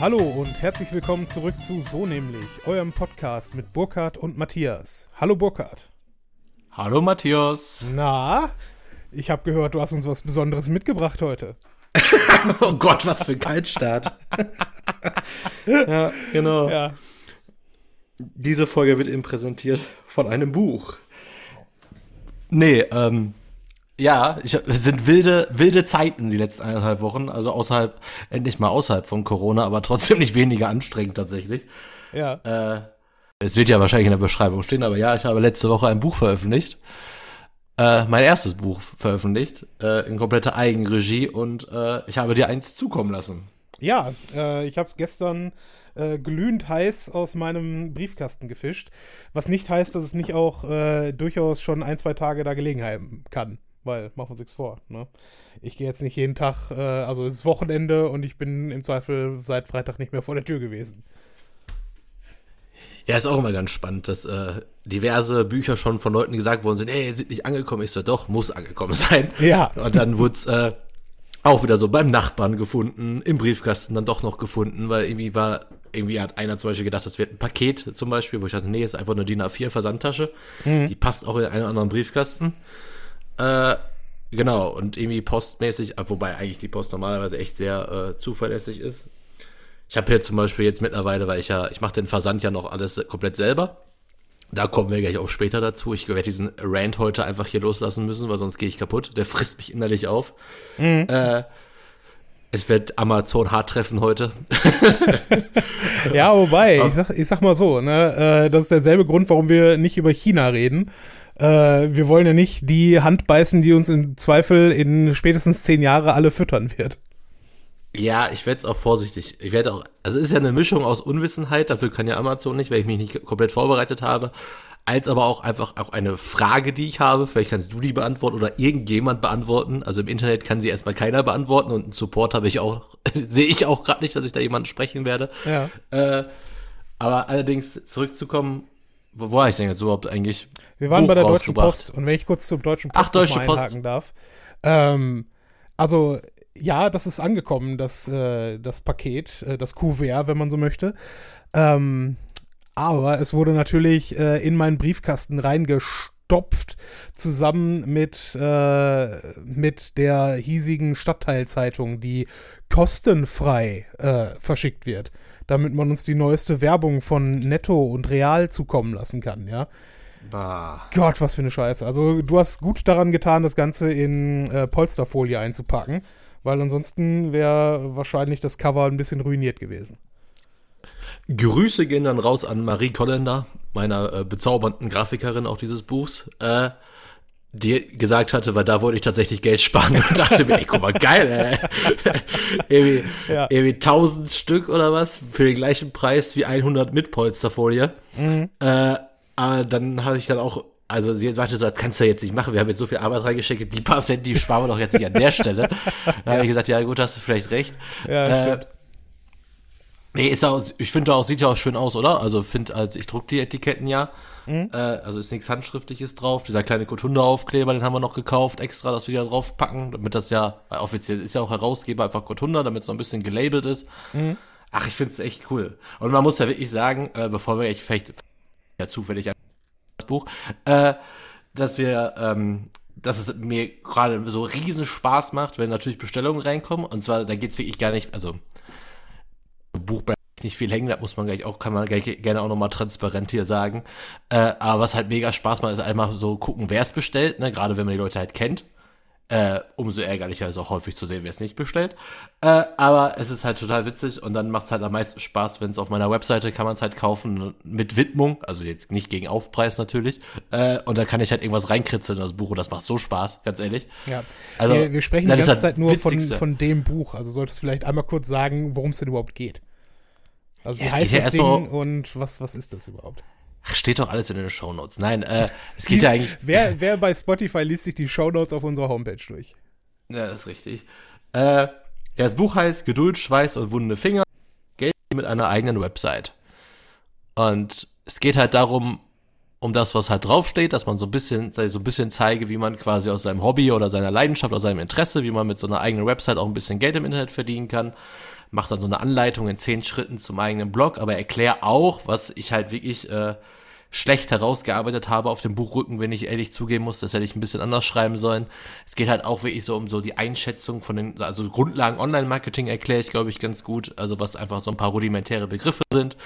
Hallo und herzlich willkommen zurück zu So nämlich, eurem Podcast mit Burkhard und Matthias. Hallo Burkhard. Hallo Matthias. Na, ich habe gehört, du hast uns was Besonderes mitgebracht heute. oh Gott, was für ein Kaltstart. ja, genau. Ja. Diese Folge wird eben präsentiert von einem Buch. Nee, ähm, ja, ich, es sind wilde, wilde Zeiten die letzten eineinhalb Wochen. Also außerhalb, endlich mal außerhalb von Corona, aber trotzdem nicht weniger anstrengend tatsächlich. Ja. Äh, es wird ja wahrscheinlich in der Beschreibung stehen, aber ja, ich habe letzte Woche ein Buch veröffentlicht. Äh, mein erstes Buch veröffentlicht, äh, in kompletter Eigenregie und äh, ich habe dir eins zukommen lassen. Ja, äh, ich habe es gestern äh, glühend heiß aus meinem Briefkasten gefischt, was nicht heißt, dass es nicht auch durchaus schon ein, zwei Tage da gelegen haben kann. Weil, machen wir uns nichts vor. Ne? Ich gehe jetzt nicht jeden Tag, äh, also es ist Wochenende und ich bin im Zweifel seit Freitag nicht mehr vor der Tür gewesen. Ja, ist auch immer ganz spannend, dass äh, diverse Bücher schon von Leuten gesagt worden sind, ey, sind nicht angekommen. Ich so, doch, muss angekommen sein. Ja. Und dann wurde es äh, auch wieder so beim Nachbarn gefunden, im Briefkasten dann doch noch gefunden, weil irgendwie war, irgendwie hat einer zum Beispiel gedacht, das wird ein Paket zum Beispiel, wo ich dachte, nee, ist einfach eine DIN A4 Versandtasche. Mhm. Die passt auch in einen anderen Briefkasten. Äh, genau, und irgendwie postmäßig, äh, wobei eigentlich die Post normalerweise echt sehr äh, zuverlässig ist. Ich habe hier zum Beispiel jetzt mittlerweile, weil ich ja, ich mache den Versand ja noch alles komplett selber. Da kommen wir gleich auch später dazu. Ich werde diesen Rant heute einfach hier loslassen müssen, weil sonst gehe ich kaputt. Der frisst mich innerlich auf. Äh, es wird Amazon hart treffen heute. Ja, wobei, ich sag, ich sag mal so, ne, äh, das ist derselbe Grund, warum wir nicht über China reden. Äh, wir wollen ja nicht die Hand beißen, die uns im Zweifel in spätestens zehn Jahre alle füttern wird. Ja, ich werde es auch vorsichtig. Ich werde auch, also es ist ja eine Mischung aus Unwissenheit, dafür kann ja Amazon nicht, weil ich mich nicht komplett vorbereitet habe, als aber auch einfach auch eine Frage, die ich habe. Vielleicht kannst du die beantworten oder irgendjemand beantworten. Also im Internet kann sie erstmal keiner beantworten und einen Support habe ich auch, sehe ich auch gerade nicht, dass ich da jemanden sprechen werde. Ja. Äh, aber allerdings zurückzukommen, wo war ich denn jetzt überhaupt eigentlich? Wir waren Buch bei der Deutschen. Post und wenn ich kurz zur Deutschen Post Ach, Deutsche mal Post. einhaken darf. Ähm, also, ja, das ist angekommen, das, äh, das Paket, äh, das Kuvert, wenn man so möchte. Ähm, aber es wurde natürlich äh, in meinen Briefkasten reingestopft, zusammen mit, äh, mit der hiesigen Stadtteilzeitung, die kostenfrei äh, verschickt wird, damit man uns die neueste Werbung von Netto und Real zukommen lassen kann, ja. Bah. Gott, was für eine Scheiße. Also du hast gut daran getan, das Ganze in äh, Polsterfolie einzupacken, weil ansonsten wäre wahrscheinlich das Cover ein bisschen ruiniert gewesen. Grüße gehen dann raus an Marie Kollender, meiner äh, bezaubernden Grafikerin auch dieses Buchs, äh, die gesagt hatte, weil da wollte ich tatsächlich Geld sparen und dachte mir, ey, guck mal, geil, ey. irgendwie, Ja. irgendwie 1000 Stück oder was für den gleichen Preis wie 100 mit Polsterfolie. Äh, aber dann habe ich dann auch, also sie sagte so, das kannst du jetzt nicht machen, wir haben jetzt so viel Arbeit reingesteckt, die paar Cent, die sparen wir doch jetzt nicht an der Stelle. Da habe ich gesagt, ja gut, hast du vielleicht recht. Ja, Äh, stimmt. Nee, ist auch, ich finde auch, sieht ja auch schön aus, oder? Also find, also ich druck die Etiketten ja. Äh, also ist nichts Handschriftliches drauf. Dieser kleine Kotunda-Aufkleber, den haben wir noch gekauft, extra, dass wir da drauf packen, damit das ja, weil offiziell ist ja auch Herausgeber einfach Kotunda, damit es noch ein bisschen gelabelt ist. Ach, ich finde es echt cool. Und man muss ja wirklich sagen, äh, bevor wir echt vielleicht ja zufällig an das Buch, äh, dass wir, ähm, dass es mir gerade so riesen Spaß macht, wenn natürlich Bestellungen reinkommen. Und zwar, da geht's wirklich gar nicht, also Buch bleibt nicht viel hängen, das muss man gleich auch, kann man gleich gerne auch nochmal transparent hier sagen. Äh, aber was halt mega Spaß macht, ist einmal so gucken, wer es bestellt, ne? gerade wenn man die Leute halt kennt. Äh, umso ärgerlicher ist auch häufig zu sehen, wer es nicht bestellt. Äh, aber es ist halt total witzig und dann macht es halt am meisten Spaß, wenn es auf meiner Webseite kann man es halt kaufen mit Widmung, also jetzt nicht gegen Aufpreis natürlich. Äh, und da kann ich halt irgendwas reinkritzeln in das Buch und das macht so Spaß, ganz ehrlich. Ja. Also, wir, wir sprechen die ganze halt Zeit nur von, von dem Buch. Also solltest du vielleicht einmal kurz sagen, worum es denn überhaupt geht. Also wie Ja, heißt ja das erstmal Ding und was, was ist das überhaupt? Ach, steht doch alles in den Shownotes. Nein, äh, es geht ja eigentlich. Wer, wer bei Spotify liest sich die Shownotes auf unserer Homepage durch? Ja, das ist richtig. Äh, ja, das Buch heißt Geduld, Schweiß und wunde Finger. Geld mit einer eigenen Website. Und es geht halt darum, um das, was halt draufsteht, dass man so ein bisschen, so ein bisschen zeige, wie man quasi aus seinem Hobby oder seiner Leidenschaft oder seinem Interesse, wie man mit so einer eigenen Website auch ein bisschen Geld im Internet verdienen kann. Macht dann so eine Anleitung in zehn Schritten zum eigenen Blog, aber erkläre auch, was ich halt wirklich äh, schlecht herausgearbeitet habe auf dem Buchrücken, wenn ich ehrlich zugeben muss, das hätte ich ein bisschen anders schreiben sollen. Es geht halt auch wirklich so um so die Einschätzung von den, also Grundlagen Online-Marketing erkläre ich, glaube ich, ganz gut, also was einfach so ein paar rudimentäre Begriffe sind.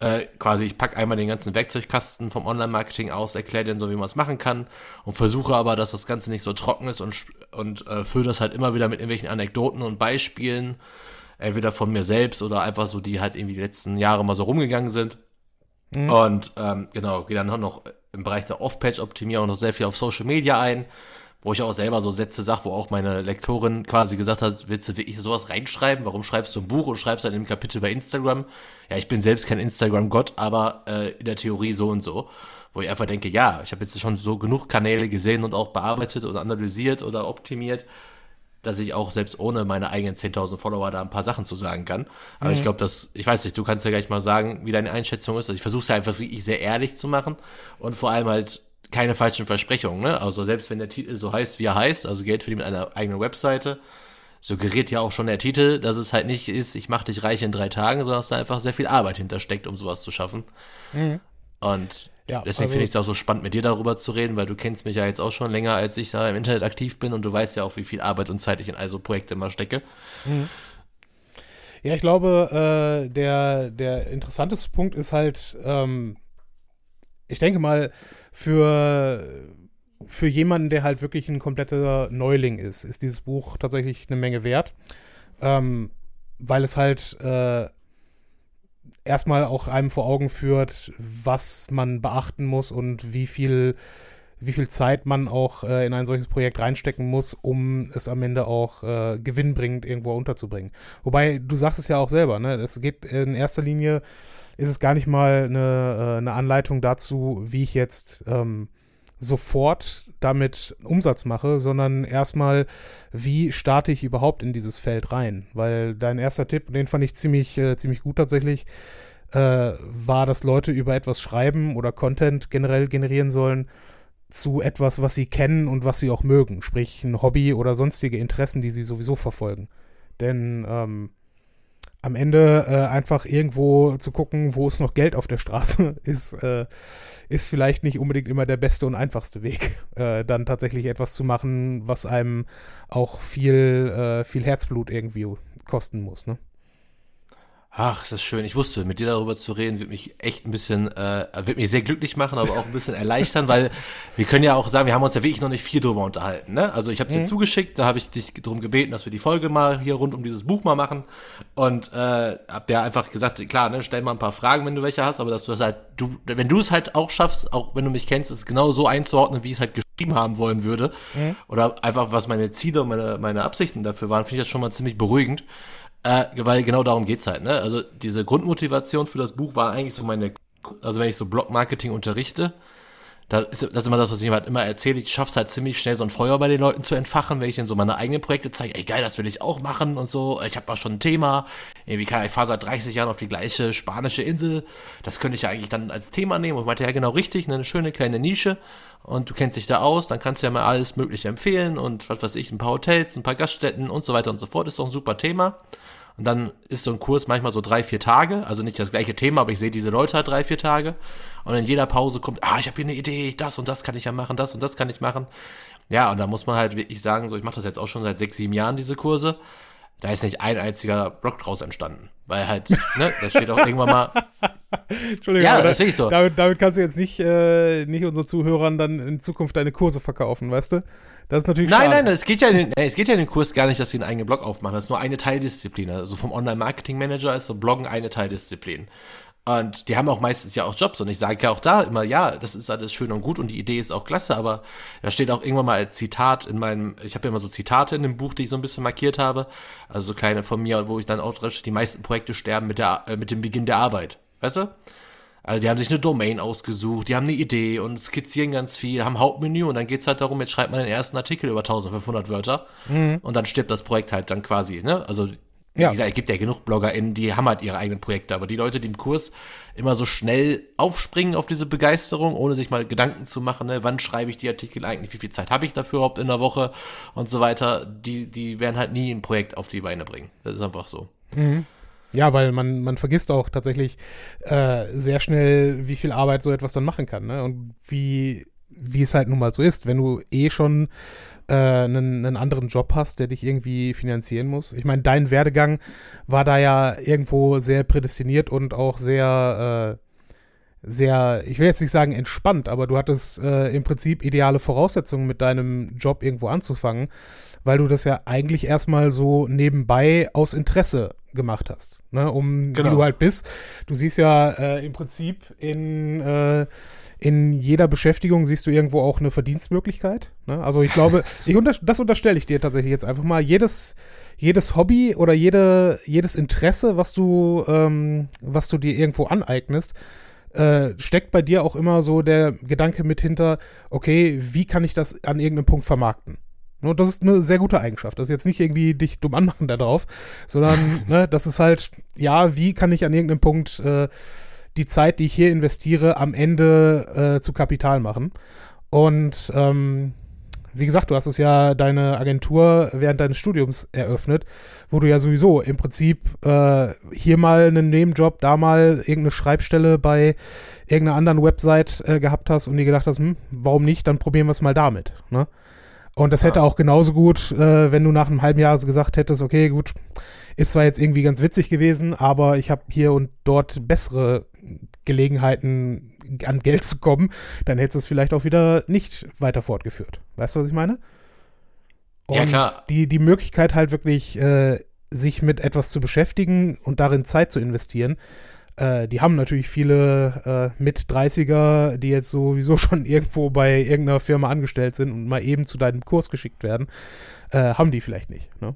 Äh, quasi, ich packe einmal den ganzen Werkzeugkasten vom Online-Marketing aus, erkläre dann so, wie man es machen kann und versuche aber, dass das Ganze nicht so trocken ist und, und äh, fülle das halt immer wieder mit irgendwelchen Anekdoten und Beispielen, entweder von mir selbst oder einfach so, die halt irgendwie die letzten Jahre mal so rumgegangen sind. Mhm. Und ähm, genau, gehe dann noch im Bereich der Off-Page-Optimierung noch sehr viel auf Social Media ein wo ich auch selber so Sätze sage, wo auch meine Lektorin quasi gesagt hat, willst du wirklich sowas reinschreiben? Warum schreibst du ein Buch und schreibst dann im Kapitel bei Instagram? Ja, ich bin selbst kein Instagram-Gott, aber äh, in der Theorie so und so. Wo ich einfach denke, ja, ich habe jetzt schon so genug Kanäle gesehen und auch bearbeitet oder analysiert oder optimiert, dass ich auch selbst ohne meine eigenen 10.000 Follower da ein paar Sachen zu sagen kann. Aber mhm. ich glaube, dass, ich weiß nicht, du kannst ja gleich mal sagen, wie deine Einschätzung ist. Also ich versuche es ja einfach wirklich sehr ehrlich zu machen und vor allem halt keine falschen Versprechungen, ne? Also selbst wenn der Titel so heißt, wie er heißt, also Geld für die mit einer eigenen Webseite, suggeriert ja auch schon der Titel, dass es halt nicht ist, ich mach dich reich in drei Tagen, sondern dass da einfach sehr viel Arbeit hintersteckt, um sowas zu schaffen. Mhm. Und ja, deswegen also, finde ich es auch so spannend, mit dir darüber zu reden, weil du kennst mich ja jetzt auch schon länger, als ich da im Internet aktiv bin und du weißt ja auch, wie viel Arbeit und Zeit ich in also Projekte immer stecke. Mhm. Ja, ich glaube, äh, der, der interessanteste Punkt ist halt, ähm, ich denke mal, für, für jemanden, der halt wirklich ein kompletter Neuling ist, ist dieses Buch tatsächlich eine Menge wert. Ähm, weil es halt äh, erstmal auch einem vor Augen führt, was man beachten muss und wie viel, wie viel Zeit man auch äh, in ein solches Projekt reinstecken muss, um es am Ende auch äh, gewinnbringend irgendwo unterzubringen. Wobei, du sagst es ja auch selber, ne? Es geht in erster Linie ist es gar nicht mal eine, äh, eine Anleitung dazu, wie ich jetzt ähm, sofort damit Umsatz mache, sondern erstmal, wie starte ich überhaupt in dieses Feld rein? Weil dein erster Tipp, den fand ich ziemlich, äh, ziemlich gut tatsächlich, äh, war, dass Leute über etwas schreiben oder Content generell generieren sollen zu etwas, was sie kennen und was sie auch mögen, sprich ein Hobby oder sonstige Interessen, die sie sowieso verfolgen. Denn ähm, am Ende äh, einfach irgendwo zu gucken, wo ist noch Geld auf der Straße, ist, äh, ist vielleicht nicht unbedingt immer der beste und einfachste Weg, äh, dann tatsächlich etwas zu machen, was einem auch viel, äh, viel Herzblut irgendwie kosten muss. Ne? Ach, ist das schön. Ich wusste, mit dir darüber zu reden, wird mich echt ein bisschen, äh, wird mich sehr glücklich machen, aber auch ein bisschen erleichtern, weil wir können ja auch sagen, wir haben uns ja wirklich noch nicht viel drüber unterhalten. Ne? Also ich habe dir mhm. zugeschickt, da habe ich dich darum gebeten, dass wir die Folge mal hier rund um dieses Buch mal machen und äh, hab ja einfach gesagt, klar, ne, stell mal ein paar Fragen, wenn du welche hast, aber dass du das halt, du, wenn du es halt auch schaffst, auch wenn du mich kennst, ist genau so einzuordnen, wie ich es halt geschrieben haben wollen würde mhm. oder einfach was meine Ziele und meine, meine Absichten dafür waren, finde ich das schon mal ziemlich beruhigend. Äh, weil genau darum geht's halt, ne? Also diese Grundmotivation für das Buch war eigentlich so meine, also wenn ich so Blog-Marketing unterrichte, da ist, das ist immer das, was ich halt immer erzähle. Ich schaff's halt ziemlich schnell, so ein Feuer bei den Leuten zu entfachen, wenn ich denen so meine eigenen Projekte zeige. Ey, geil, das will ich auch machen und so. Ich habe mal schon ein Thema. Irgendwie kann ich fahre seit 30 Jahren auf die gleiche spanische Insel. Das könnte ich ja eigentlich dann als Thema nehmen. Und ich meinte, ja, genau richtig, eine schöne kleine Nische. Und du kennst dich da aus, dann kannst du ja mal alles Mögliche empfehlen und was weiß ich, ein paar Hotels, ein paar Gaststätten und so weiter und so fort. Ist doch ein super Thema. Und dann ist so ein Kurs manchmal so drei, vier Tage. Also nicht das gleiche Thema, aber ich sehe diese Leute halt drei, vier Tage. Und in jeder Pause kommt, ah, ich habe hier eine Idee, das und das kann ich ja machen, das und das kann ich machen. Ja, und da muss man halt wirklich sagen, so ich mache das jetzt auch schon seit sechs, sieben Jahren, diese Kurse. Da ist nicht ein einziger Blog draus entstanden. Weil halt, ne, das steht auch irgendwann mal. Entschuldigung, ja, das finde ich so. Damit, damit kannst du jetzt nicht, äh, nicht unseren Zuhörern dann in Zukunft deine Kurse verkaufen, weißt du? Das ist natürlich Nein, schade. nein, es geht ja in den, es geht ja in den Kurs gar nicht, dass sie einen eigenen Blog aufmachen. Das ist nur eine Teildisziplin. Also vom Online-Marketing-Manager ist so Bloggen eine Teildisziplin. Und die haben auch meistens ja auch Jobs. Und ich sage ja auch da immer, ja, das ist alles schön und gut und die Idee ist auch klasse, aber da steht auch irgendwann mal als Zitat in meinem, ich habe ja immer so Zitate in dem Buch, die ich so ein bisschen markiert habe. Also so kleine von mir, wo ich dann auch drin die meisten Projekte sterben mit, der, äh, mit dem Beginn der Arbeit. Weißt du? Also die haben sich eine Domain ausgesucht, die haben eine Idee und skizzieren ganz viel, haben Hauptmenü und dann geht es halt darum, jetzt schreibt man den ersten Artikel über 1500 Wörter mhm. und dann stirbt das Projekt halt dann quasi, ne? Also Ja. Wie gesagt, es gibt ja genug BloggerInnen, die haben halt ihre eigenen Projekte, aber die Leute, die im Kurs immer so schnell aufspringen auf diese Begeisterung, ohne sich mal Gedanken zu machen, ne, wann schreibe ich die Artikel eigentlich, wie viel Zeit habe ich dafür überhaupt in der Woche und so weiter, die, die werden halt nie ein Projekt auf die Beine bringen. Das ist einfach so. Mhm. Ja, weil man, man vergisst auch tatsächlich äh, sehr schnell, wie viel Arbeit so etwas dann machen kann, ne? Und wie, wie es halt nun mal so ist, wenn du eh schon äh, einen, einen anderen Job hast, der dich irgendwie finanzieren muss. Ich meine, dein Werdegang war da ja irgendwo sehr prädestiniert und auch sehr, äh, sehr, ich will jetzt nicht sagen entspannt, aber du hattest äh, im Prinzip ideale Voraussetzungen mit deinem Job irgendwo anzufangen, weil du das ja eigentlich erstmal so nebenbei aus Interesse gemacht hast, ne, um genau. wie du halt bist. Du siehst ja äh, im Prinzip in äh, in jeder Beschäftigung siehst du irgendwo auch eine Verdienstmöglichkeit. Ne? Also ich glaube, ich unter, das unterstelle ich dir tatsächlich jetzt einfach mal. Jedes, jedes Hobby oder jede, jedes Interesse, was du, ähm, was du dir irgendwo aneignest, äh, steckt bei dir auch immer so der Gedanke mit hinter, okay, wie kann ich das an irgendeinem Punkt vermarkten? Und das ist eine sehr gute Eigenschaft. Das ist jetzt nicht irgendwie dich dumm anmachen darauf, sondern ne, das ist halt, ja, wie kann ich an irgendeinem Punkt äh, die Zeit, die ich hier investiere, am Ende äh, zu Kapital machen. Und ähm, wie gesagt, du hast es ja deine Agentur während deines Studiums eröffnet, wo du ja sowieso im Prinzip äh, hier mal einen Nebenjob, da mal irgendeine Schreibstelle bei irgendeiner anderen Website äh, gehabt hast und dir gedacht hast, hm, warum nicht, dann probieren wir es mal damit. Ne? Und das hätte auch genauso gut, äh, wenn du nach einem halben Jahr gesagt hättest, okay, gut, ist zwar jetzt irgendwie ganz witzig gewesen, aber ich habe hier und dort bessere Gelegenheiten an Geld zu kommen, dann hättest du es vielleicht auch wieder nicht weiter fortgeführt. Weißt du, was ich meine? Und ja, klar. Die, die Möglichkeit halt wirklich, äh, sich mit etwas zu beschäftigen und darin Zeit zu investieren, äh, die haben natürlich viele äh, mit 30er, die jetzt sowieso schon irgendwo bei irgendeiner Firma angestellt sind und mal eben zu deinem Kurs geschickt werden, äh, haben die vielleicht nicht. Ne?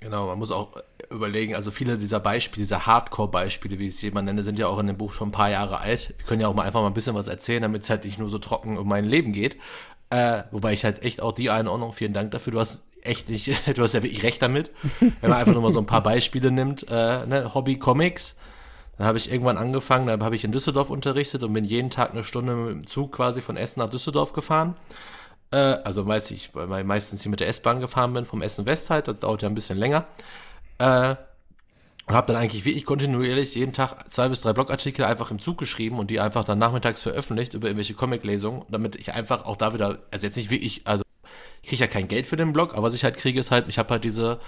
Genau, man muss auch überlegen, also viele dieser Beispiele, diese Hardcore-Beispiele, wie ich es jemand nenne, sind ja auch in dem Buch schon ein paar Jahre alt. Wir können ja auch mal einfach mal ein bisschen was erzählen, damit es halt nicht nur so trocken um mein Leben geht. Äh, wobei ich halt echt auch die Einordnung, vielen Dank dafür, du hast echt nicht, du hast ja wirklich recht damit. Wenn man einfach nur mal so ein paar Beispiele nimmt, äh, ne, Hobby Comics, dann habe ich irgendwann angefangen, dann habe ich in Düsseldorf unterrichtet und bin jeden Tag eine Stunde mit dem Zug quasi von Essen nach Düsseldorf gefahren. Äh, also meist ich, weil ich meistens hier mit der S-Bahn gefahren bin, vom Essen West halt, das dauert ja ein bisschen länger. Äh, und habe dann eigentlich wirklich kontinuierlich jeden Tag zwei bis drei Blogartikel einfach im Zug geschrieben und die einfach dann nachmittags veröffentlicht über irgendwelche Comic-Lesungen, damit ich einfach auch da wieder, also jetzt nicht wirklich, also ich kriege ja kein Geld für den Blog, aber was ich halt kriege, ist halt, ich habe halt diese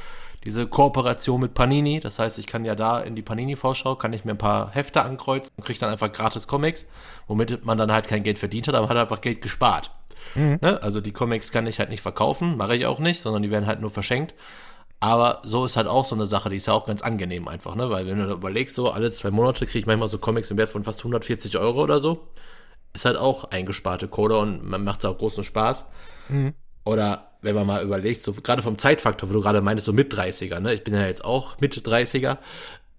diese Kooperation mit Panini. Das heißt, ich kann ja da in die Panini-Vorschau, kann ich mir ein paar Hefte ankreuzen und kriege dann einfach gratis Comics, womit man dann halt kein Geld verdient hat, aber hat einfach Geld gespart. Mhm. Ne? Also die Comics kann ich halt nicht verkaufen, mache ich auch nicht, sondern die werden halt nur verschenkt. Aber so ist halt auch so eine Sache, die ist ja auch ganz angenehm einfach, ne? Weil wenn du da überlegst, so alle zwei Monate kriege ich manchmal so Comics im Wert von fast 140 Euro oder so. Ist halt auch eingesparte Kohle und man macht es auch großen Spaß. Mhm. Oder wenn man mal überlegt, so gerade vom Zeitfaktor, wo du gerade meintest, so mit 30er, ne? Ich bin ja jetzt auch mit 30er.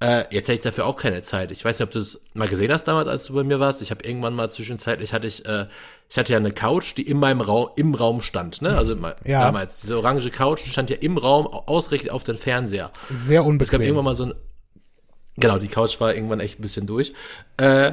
Äh, jetzt hätte ich dafür auch keine Zeit. Ich weiß nicht, ob du es mal gesehen hast damals, als du bei mir warst. Ich habe irgendwann mal zwischenzeitlich hatte ich, äh, ich hatte ja eine Couch, die in meinem Raum, im Raum stand, ne? Also ja. damals, diese orange Couch stand ja im Raum, ausgerichtet auf den Fernseher. Sehr unbequem. Es gab irgendwann mal so ein, genau, die Couch war irgendwann echt ein bisschen durch. Äh,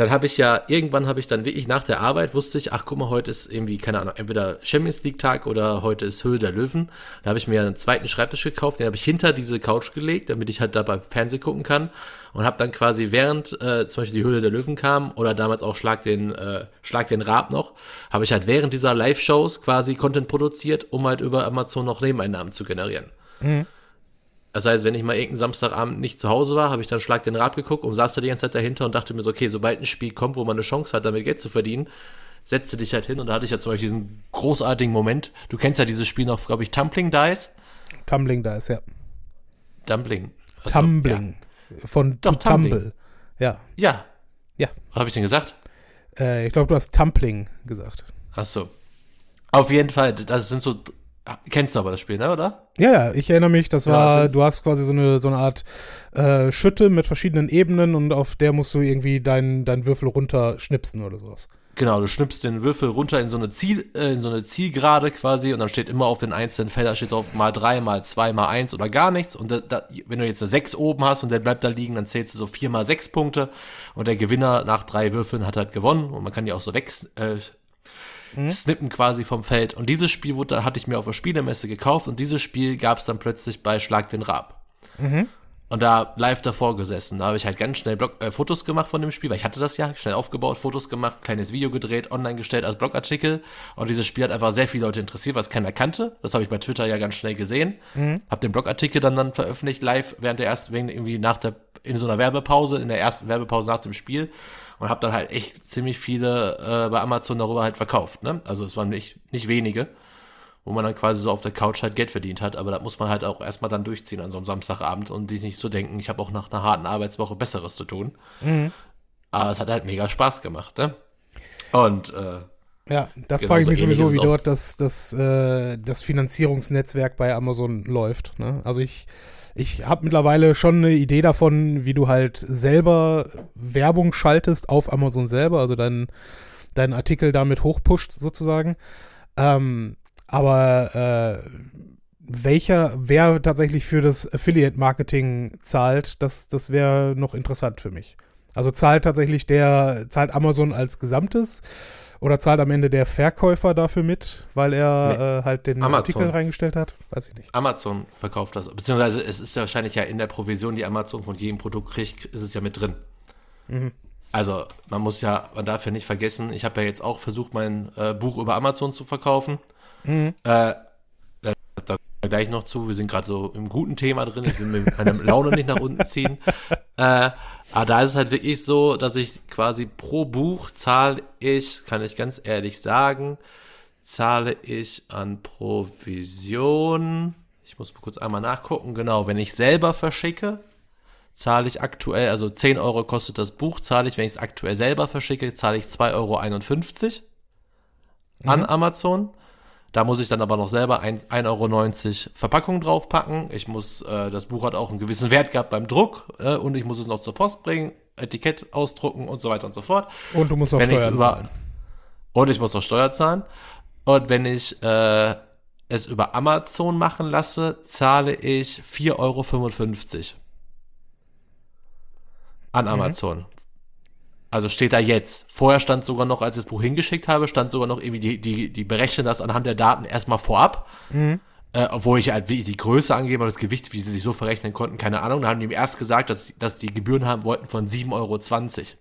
dann habe ich ja, irgendwann habe ich dann wirklich nach der Arbeit, wusste ich, ach guck mal, heute ist irgendwie, keine Ahnung, entweder Champions League Tag oder heute ist Höhe der Löwen. Da habe ich mir einen zweiten Schreibtisch gekauft, den habe ich hinter diese Couch gelegt, damit ich halt dabei Fernsehen gucken kann. Und habe dann quasi während äh, zum Beispiel die Höhle der Löwen kam oder damals auch Schlag den, äh, Schlag den Rab noch, habe ich halt während dieser Live-Shows quasi Content produziert, um halt über Amazon noch Nebeneinnahmen zu generieren. Mhm. Das heißt, wenn ich mal irgendeinen Samstagabend nicht zu Hause war, habe ich dann Schlag den Rad geguckt und saß da die ganze Zeit dahinter und dachte mir so, okay, sobald ein Spiel kommt, wo man eine Chance hat, damit Geld zu verdienen, setzte dich halt hin und da hatte ich ja zum Beispiel diesen großartigen Moment. Du kennst ja dieses Spiel noch, glaube ich, Tumbling Dice. Tumbling Dice, ja. Dumpling. Achso, Tumbling. Ja. Von Doch, Tumbling. Tumble. Ja. Ja. Ja. Was habe ich denn gesagt? Äh, ich glaube, du hast Tumbling gesagt. Ach so. Auf jeden Fall, das sind so kennst du aber das Spiel, ne, oder? Ja, ja, ich erinnere mich, das war, ja, du hast quasi so eine, so eine Art äh, Schütte mit verschiedenen Ebenen und auf der musst du irgendwie deinen dein Würfel runterschnipsen oder sowas. Genau, du schnippst den Würfel runter in so eine Ziel, äh, in so eine Zielgerade quasi und dann steht immer auf den einzelnen Feldern steht drauf mal drei, mal zwei, mal eins oder gar nichts. Und da, da, wenn du jetzt eine sechs oben hast und der bleibt da liegen, dann zählst du so vier mal sechs Punkte und der Gewinner nach drei Würfeln hat halt gewonnen und man kann die auch so weg äh, mhm. snippen quasi vom Feld. Und dieses Spiel wurde, hatte ich mir auf der Spielemesse gekauft und dieses Spiel gab es dann plötzlich bei Schlag den Rab. Mhm. Und da live davor gesessen. Da habe ich halt ganz schnell Blog, äh, Fotos gemacht von dem Spiel, weil ich hatte das ja, schnell aufgebaut, Fotos gemacht, kleines Video gedreht, online gestellt als Blogartikel. Und dieses Spiel hat einfach sehr viele Leute interessiert, was keiner kannte. Das habe ich bei Twitter ja ganz schnell gesehen. Mhm. Habe den Blogartikel dann, dann veröffentlicht, live während der ersten, irgendwie nach der, in so einer Werbepause, in der ersten Werbepause nach dem Spiel. Und habe dann halt echt ziemlich viele äh, bei Amazon darüber halt verkauft. Ne? Also es waren nicht, nicht wenige wo man dann quasi so auf der Couch halt Geld verdient hat. Aber da muss man halt auch erstmal dann durchziehen an so einem Samstagabend und die nicht so denken, ich habe auch nach einer harten Arbeitswoche Besseres zu tun. Mhm. Aber es hat halt mega Spaß gemacht, ne? Und äh, ja, das genau frage ich mich sowieso, wie dort das, das, äh, das Finanzierungsnetzwerk bei Amazon läuft. Ne? Also ich, ich habe mittlerweile schon eine Idee davon, wie du halt selber Werbung schaltest auf Amazon selber, also deinen deinen Artikel damit hochpusht sozusagen. Ähm, aber äh, welcher, wer tatsächlich für das Affiliate-Marketing zahlt, das, das wäre noch interessant für mich. Also zahlt tatsächlich der, zahlt Amazon als Gesamtes oder zahlt am Ende der Verkäufer dafür mit, weil er nee. äh, halt den Amazon. Artikel reingestellt hat? Weiß ich nicht. Amazon verkauft das. Beziehungsweise es ist ja wahrscheinlich ja in der Provision, die Amazon von jedem Produkt kriegt, ist es ja mit drin. Mhm. Also man muss ja, man darf ja nicht vergessen, ich habe ja jetzt auch versucht, mein äh, Buch über Amazon zu verkaufen. Mhm. Äh, gleich noch zu. Wir sind gerade so im guten Thema drin. Ich will mir meine Laune nicht nach unten ziehen. Äh, aber da ist es halt wirklich so, dass ich quasi pro Buch zahle ich, kann ich ganz ehrlich sagen, zahle ich an Provision. Ich muss kurz einmal nachgucken. Genau, wenn ich selber verschicke, zahle ich aktuell, also 10 Euro kostet das Buch, zahle ich, wenn ich es aktuell selber verschicke, zahle ich 2,51 Euro an mhm. Amazon. Da muss ich dann aber noch selber 1,90 Euro Verpackung draufpacken. Ich muss, äh, das Buch hat auch einen gewissen Wert gehabt beim Druck äh, und ich muss es noch zur Post bringen, Etikett ausdrucken und so weiter und so fort. Und du musst auch Steuern über, zahlen. Und ich muss auch Steuer zahlen. Und wenn ich äh, es über Amazon machen lasse, zahle ich 4,55 Euro an mhm. Amazon. Mhm. Also steht da jetzt. Vorher stand sogar noch, als ich das Buch hingeschickt habe, stand sogar noch irgendwie, die, die, die berechnen das anhand der Daten erstmal vorab. Mhm. Äh, obwohl ich halt die Größe angebe, das Gewicht, wie sie sich so verrechnen konnten, keine Ahnung. Da haben die mir erst gesagt, dass, dass die Gebühren haben wollten von 7,20 Euro.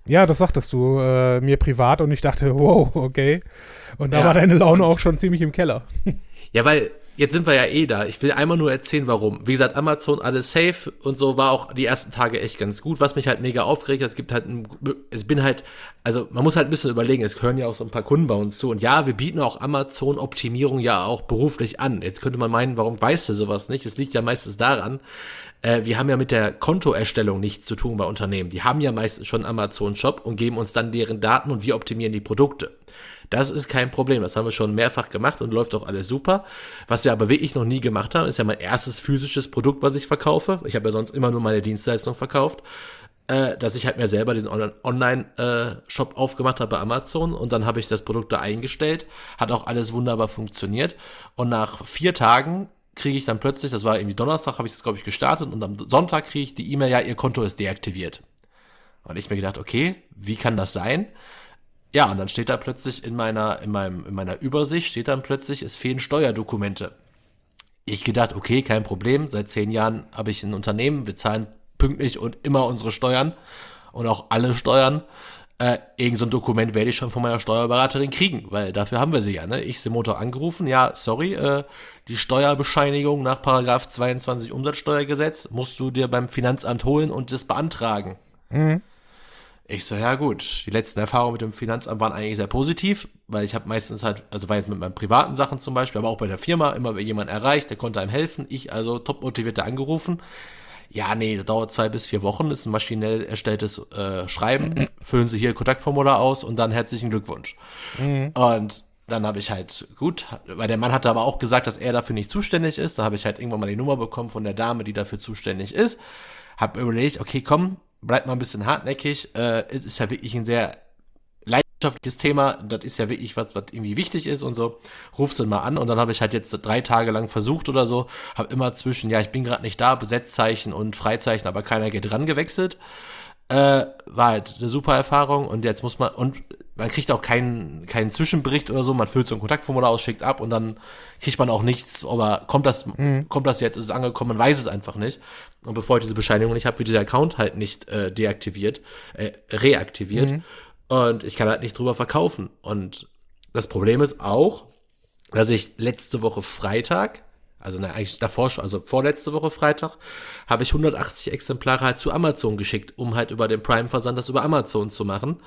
Ja, das sagtest du äh, mir privat und ich dachte, wow, okay. Und da ja, war deine Laune auch schon ziemlich im Keller. Ja, weil jetzt sind wir ja eh da. Ich will einmal nur erzählen, warum. Wie gesagt, Amazon alles safe und so war auch die ersten Tage echt ganz gut. Was mich halt mega aufgeregt hat, es gibt halt, ein, es bin halt, also man muss halt ein bisschen überlegen, es hören ja auch so ein paar Kunden bei uns zu. Und ja, wir bieten auch Amazon-Optimierung ja auch beruflich an. Jetzt könnte man meinen, warum weißt du sowas nicht? Es liegt ja meistens daran, äh, wir haben ja mit der Kontoerstellung nichts zu tun bei Unternehmen. Die haben ja meistens schon Amazon-Shop und geben uns dann deren Daten und wir optimieren die Produkte. Das ist kein Problem. Das haben wir schon mehrfach gemacht und läuft auch alles super. Was wir aber wirklich noch nie gemacht haben, ist ja mein erstes physisches Produkt, was ich verkaufe. Ich habe ja sonst immer nur meine Dienstleistung verkauft. Äh, dass ich halt mir selber diesen Online-Shop äh, aufgemacht habe bei Amazon und dann habe ich das Produkt da eingestellt. Hat auch alles wunderbar funktioniert. Und nach vier Tagen kriege ich dann plötzlich, das war irgendwie Donnerstag, habe ich das, glaube ich, gestartet und am Sonntag kriege ich die E-Mail, ja, Ihr Konto ist deaktiviert. Und ich mir gedacht, okay, wie kann das sein? Ja, und dann steht da plötzlich in meiner, in meinem, in meiner Übersicht steht dann plötzlich, es fehlen Steuerdokumente. Ich gedacht, okay, kein Problem. Seit zehn Jahren habe ich ein Unternehmen, wir zahlen pünktlich und immer unsere Steuern und auch alle Steuern. Äh, irgend so ein Dokument werde ich schon von meiner Steuerberaterin kriegen, weil dafür haben wir sie ja. Ne? Ich Motor angerufen, ja, sorry, äh, die Steuerbescheinigung nach Paragraph 22 Umsatzsteuergesetz musst du dir beim Finanzamt holen und das beantragen. Mhm. Ich so, ja gut, die letzten Erfahrungen mit dem Finanzamt waren eigentlich sehr positiv, weil ich habe meistens halt, also war jetzt mit meinen privaten Sachen zum Beispiel, aber auch bei der Firma, immer jemand erreicht, der konnte einem helfen, ich also top motivierter angerufen. Ja, nee, das dauert zwei bis vier Wochen, ist ein maschinell erstelltes äh, Schreiben, füllen Sie hier Kontaktformular aus und dann herzlichen Glückwunsch. Mhm. Und dann habe ich halt, gut, weil der Mann hatte aber auch gesagt, dass er dafür nicht zuständig ist, da habe ich halt irgendwann mal die Nummer bekommen von der Dame, die dafür zuständig ist, habe überlegt, okay, komm, bleibt mal ein bisschen hartnäckig. Äh, ist ja wirklich ein sehr wirtschaftliches Thema, das ist ja wirklich was, was irgendwie wichtig ist und so, rufst du mal an und dann habe ich halt jetzt drei Tage lang versucht oder so, habe immer zwischen, ja, ich bin gerade nicht da, Besetzzeichen und Freizeichen, aber keiner geht dran gewechselt. Äh, war halt eine super Erfahrung und jetzt muss man, und man kriegt auch keinen, keinen Zwischenbericht oder so, man füllt so ein Kontaktformular aus, schickt ab und dann kriegt man auch nichts, aber kommt das, mhm. kommt das jetzt, ist es angekommen, man weiß es einfach nicht. Und bevor ich diese Bescheinigung nicht habe, wird dieser Account halt nicht äh, deaktiviert, äh, reaktiviert. Mhm. Und ich kann halt nicht drüber verkaufen. Und das Problem ist auch, dass ich letzte Woche Freitag, also ne, eigentlich davor schon, also vorletzte Woche Freitag, habe ich 180 Exemplare halt zu Amazon geschickt, um halt über den Prime-Versand das über Amazon zu machen.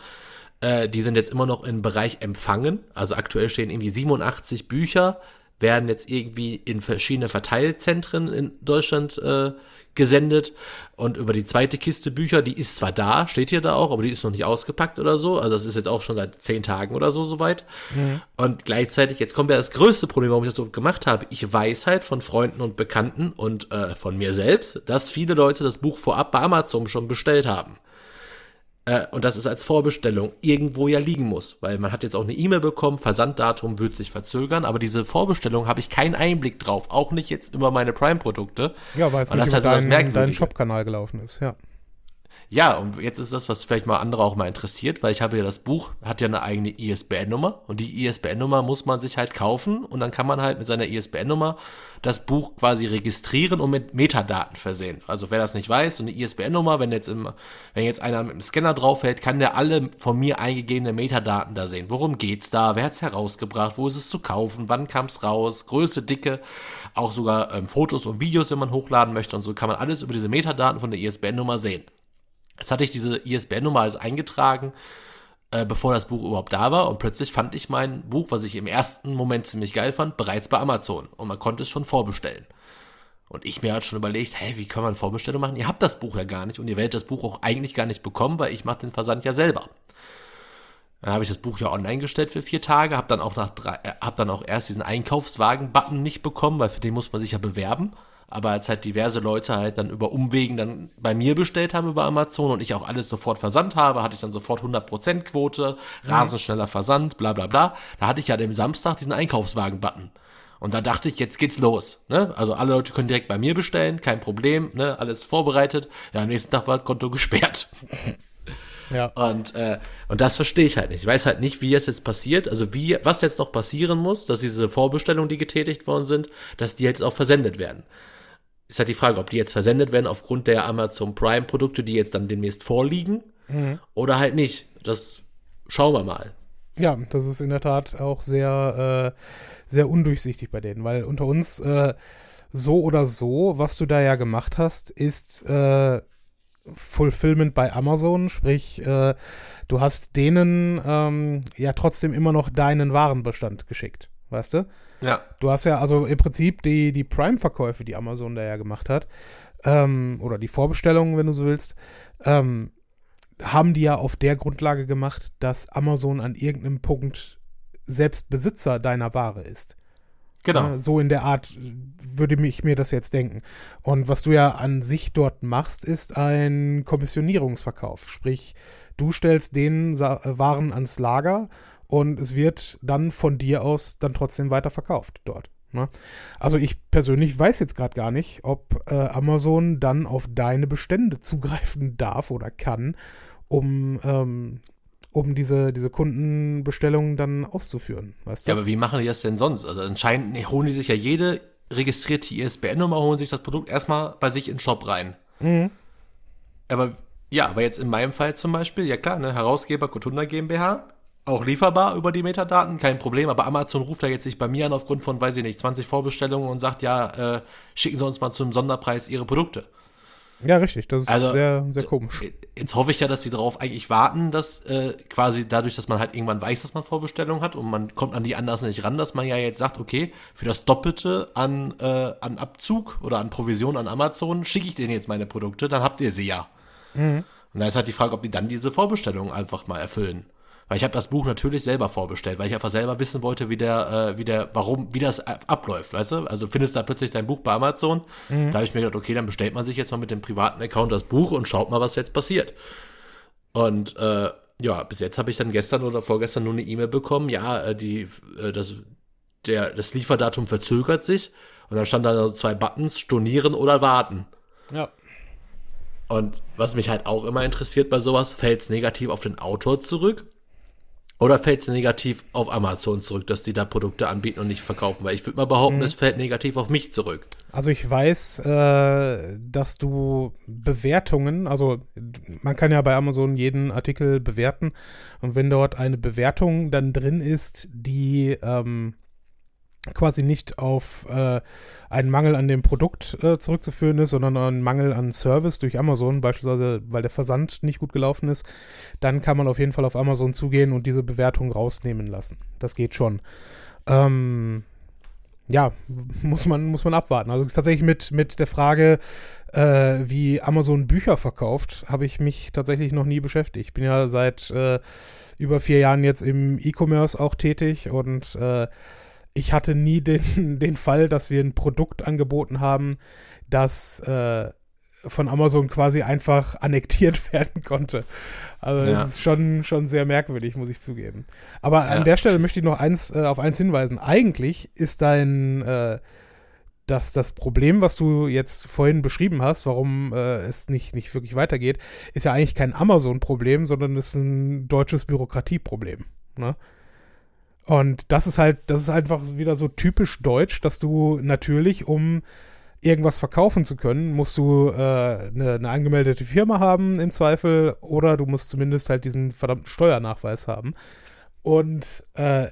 Äh, die sind jetzt immer noch im Bereich empfangen. Also aktuell stehen irgendwie 87 Bücher, werden jetzt irgendwie in verschiedene Verteilzentren in Deutschland äh, gesendet. Und über die zweite Kiste Bücher, die ist zwar da, steht hier da auch, aber die ist noch nicht ausgepackt oder so. Also das ist jetzt auch schon seit zehn Tagen oder so soweit. Mhm. Und gleichzeitig, jetzt kommt ja das größte Problem, warum ich das so gemacht habe. Ich weiß halt von Freunden und Bekannten und äh, von mir selbst, dass viele Leute das Buch vorab bei Amazon schon bestellt haben. Äh, und das ist als Vorbestellung irgendwo ja liegen muss, weil man hat jetzt auch eine E-Mail bekommen, Versanddatum wird sich verzögern, aber diese Vorbestellung habe ich keinen Einblick drauf, auch nicht jetzt über meine Prime-Produkte. Ja, weil es nicht über halt deinen, deinen Shop-Kanal gelaufen ist, ja. Ja, und jetzt ist das, was vielleicht mal andere auch mal interessiert, weil ich habe ja das Buch, hat ja eine eigene ISBN-Nummer und die ISBN-Nummer muss man sich halt kaufen und dann kann man halt mit seiner ISBN-Nummer das Buch quasi registrieren und mit Metadaten versehen. Also wer das nicht weiß, so eine ISBN-Nummer, wenn jetzt im, wenn jetzt einer mit dem Scanner draufhält, kann der alle von mir eingegebene Metadaten da sehen. Worum geht's da? Wer hat's herausgebracht? Wo ist es zu kaufen? Wann kam's raus? Größe, Dicke, auch sogar ähm, Fotos und Videos, wenn man hochladen möchte und so kann man alles über diese Metadaten von der ISBN-Nummer sehen. Jetzt hatte ich diese ISBN-Nummer halt eingetragen, äh, bevor das Buch überhaupt da war. Und plötzlich fand ich mein Buch, was ich im ersten Moment ziemlich geil fand, bereits bei Amazon. Und man konnte es schon vorbestellen. Und ich mir halt schon überlegt, hey, wie kann man Vorbestellung machen? Ihr habt das Buch ja gar nicht und ihr werdet das Buch auch eigentlich gar nicht bekommen, weil ich mache den Versand ja selber. Dann habe ich das Buch ja online gestellt für vier Tage, habe dann auch nach drei, äh, habe dann auch erst diesen Einkaufswagen-Button nicht bekommen, weil für den muss man sich ja bewerben aber als halt diverse Leute halt dann über Umwegen dann bei mir bestellt haben über Amazon und ich auch alles sofort versandt habe, hatte ich dann sofort 100% Quote, rasend schneller Versand, bla bla bla. Da hatte ich ja dem Samstag diesen Einkaufswagen-Button. Und da dachte ich, jetzt geht's los. Ne? Also alle Leute können direkt bei mir bestellen, kein Problem, ne? alles vorbereitet. Ja, am nächsten Tag war das Konto gesperrt. Ja. Und, äh, und das verstehe ich halt nicht. Ich weiß halt nicht, wie es jetzt passiert, also wie, was jetzt noch passieren muss, dass diese Vorbestellungen, die getätigt worden sind, dass die jetzt auch versendet werden ist halt die Frage, ob die jetzt versendet werden aufgrund der Amazon Prime Produkte, die jetzt dann demnächst vorliegen mhm. oder halt nicht. Das schauen wir mal. Ja, das ist in der Tat auch sehr, äh, sehr undurchsichtig bei denen, weil unter uns äh, so oder so, was du da ja gemacht hast, ist äh, Fulfillment bei Amazon, sprich, äh, du hast denen ähm, ja trotzdem immer noch deinen Warenbestand geschickt, weißt du? Ja. Du hast ja also im Prinzip die, die Prime-Verkäufe, die Amazon da ja gemacht hat, ähm, oder die Vorbestellungen, wenn du so willst, ähm, haben die ja auf der Grundlage gemacht, dass Amazon an irgendeinem Punkt selbst Besitzer deiner Ware ist. Genau. so in der Art würde ich mir das jetzt denken. Und was du ja an sich dort machst, ist ein Kommissionierungsverkauf. Sprich, du stellst den Waren ans Lager und es wird dann von dir aus dann trotzdem weiter verkauft dort. Ne? Also ich persönlich weiß jetzt gerade gar nicht, ob äh, Amazon dann auf deine Bestände zugreifen darf oder kann, um, ähm, um diese, diese Kundenbestellungen dann auszuführen. Weißt du? Ja, aber wie machen die das denn sonst? Also anscheinend holen die sich ja jede registrierte ISBN-Nummer, holen sich das Produkt erstmal bei sich in den Shop rein. Mhm. Aber ja, aber jetzt in meinem Fall zum Beispiel, ja klar, ne, Herausgeber Kotunda GmbH, auch lieferbar über die Metadaten, kein Problem, aber Amazon ruft da jetzt nicht bei mir an aufgrund von, weiß ich nicht, 20 Vorbestellungen und sagt, ja, äh, schicken Sie uns mal zum Sonderpreis Ihre Produkte. Ja, richtig, das ist also, sehr, sehr komisch. Äh, jetzt hoffe ich ja, dass sie darauf eigentlich warten, dass äh, quasi dadurch, dass man halt irgendwann weiß, dass man Vorbestellungen hat und man kommt an die anders nicht ran, dass man ja jetzt sagt, okay, für das Doppelte an, äh, an Abzug oder an Provision an Amazon schicke ich denen jetzt meine Produkte, dann habt ihr sie ja. Mhm. Und da ist halt die Frage, ob die dann diese Vorbestellungen einfach mal erfüllen. Weil ich habe das Buch natürlich selber vorbestellt, weil ich einfach selber wissen wollte, wie der, äh, wie der, warum, wie das abläuft, weißt du? Also du findest da plötzlich dein Buch bei Amazon. Mhm. Da habe ich mir gedacht, okay, dann bestellt man sich jetzt mal mit dem privaten Account das Buch und schaut mal, was jetzt passiert. Und äh, ja, bis jetzt habe ich dann gestern oder vorgestern nur eine E-Mail bekommen, ja, äh, die, äh, das, der, das Lieferdatum verzögert sich. Und dann stand da so zwei Buttons, stornieren oder warten. Ja. Und was mich halt auch immer interessiert bei sowas, fällt es negativ auf den Autor zurück? Oder fällt es negativ auf Amazon zurück, dass die da Produkte anbieten und nicht verkaufen? Weil ich würde mal behaupten, mhm. es fällt negativ auf mich zurück. Also ich weiß, äh, dass du Bewertungen, also man kann ja bei Amazon jeden Artikel bewerten und wenn dort eine Bewertung dann drin ist, die ähm, quasi nicht auf äh, einen Mangel an dem Produkt äh, zurückzuführen ist, sondern einen Mangel an Service durch Amazon, beispielsweise weil der Versand nicht gut gelaufen ist, dann kann man auf jeden Fall auf Amazon zugehen und diese Bewertung rausnehmen lassen. Das geht schon. Ähm, ja, muss man, muss man abwarten. Also tatsächlich mit, mit der Frage, äh, wie Amazon Bücher verkauft, habe ich mich tatsächlich noch nie beschäftigt. Ich bin ja seit äh, über vier Jahren jetzt im E-Commerce auch tätig und äh, ich hatte nie den, den Fall, dass wir ein Produkt angeboten haben, das äh, von Amazon quasi einfach annektiert werden konnte. Also ja. das ist schon, schon sehr merkwürdig, muss ich zugeben. Aber ja. an der Stelle möchte ich noch eins, äh, auf eins hinweisen. Eigentlich ist dein äh, das, das Problem, was du jetzt vorhin beschrieben hast, warum äh, es nicht, nicht wirklich weitergeht, ist ja eigentlich kein Amazon-Problem, sondern es ist ein deutsches Bürokratieproblem. Ne? Und das ist halt, das ist einfach wieder so typisch deutsch, dass du natürlich, um irgendwas verkaufen zu können, musst du äh, eine, eine, angemeldete Firma haben im Zweifel oder du musst zumindest halt diesen verdammten Steuernachweis haben. Und äh,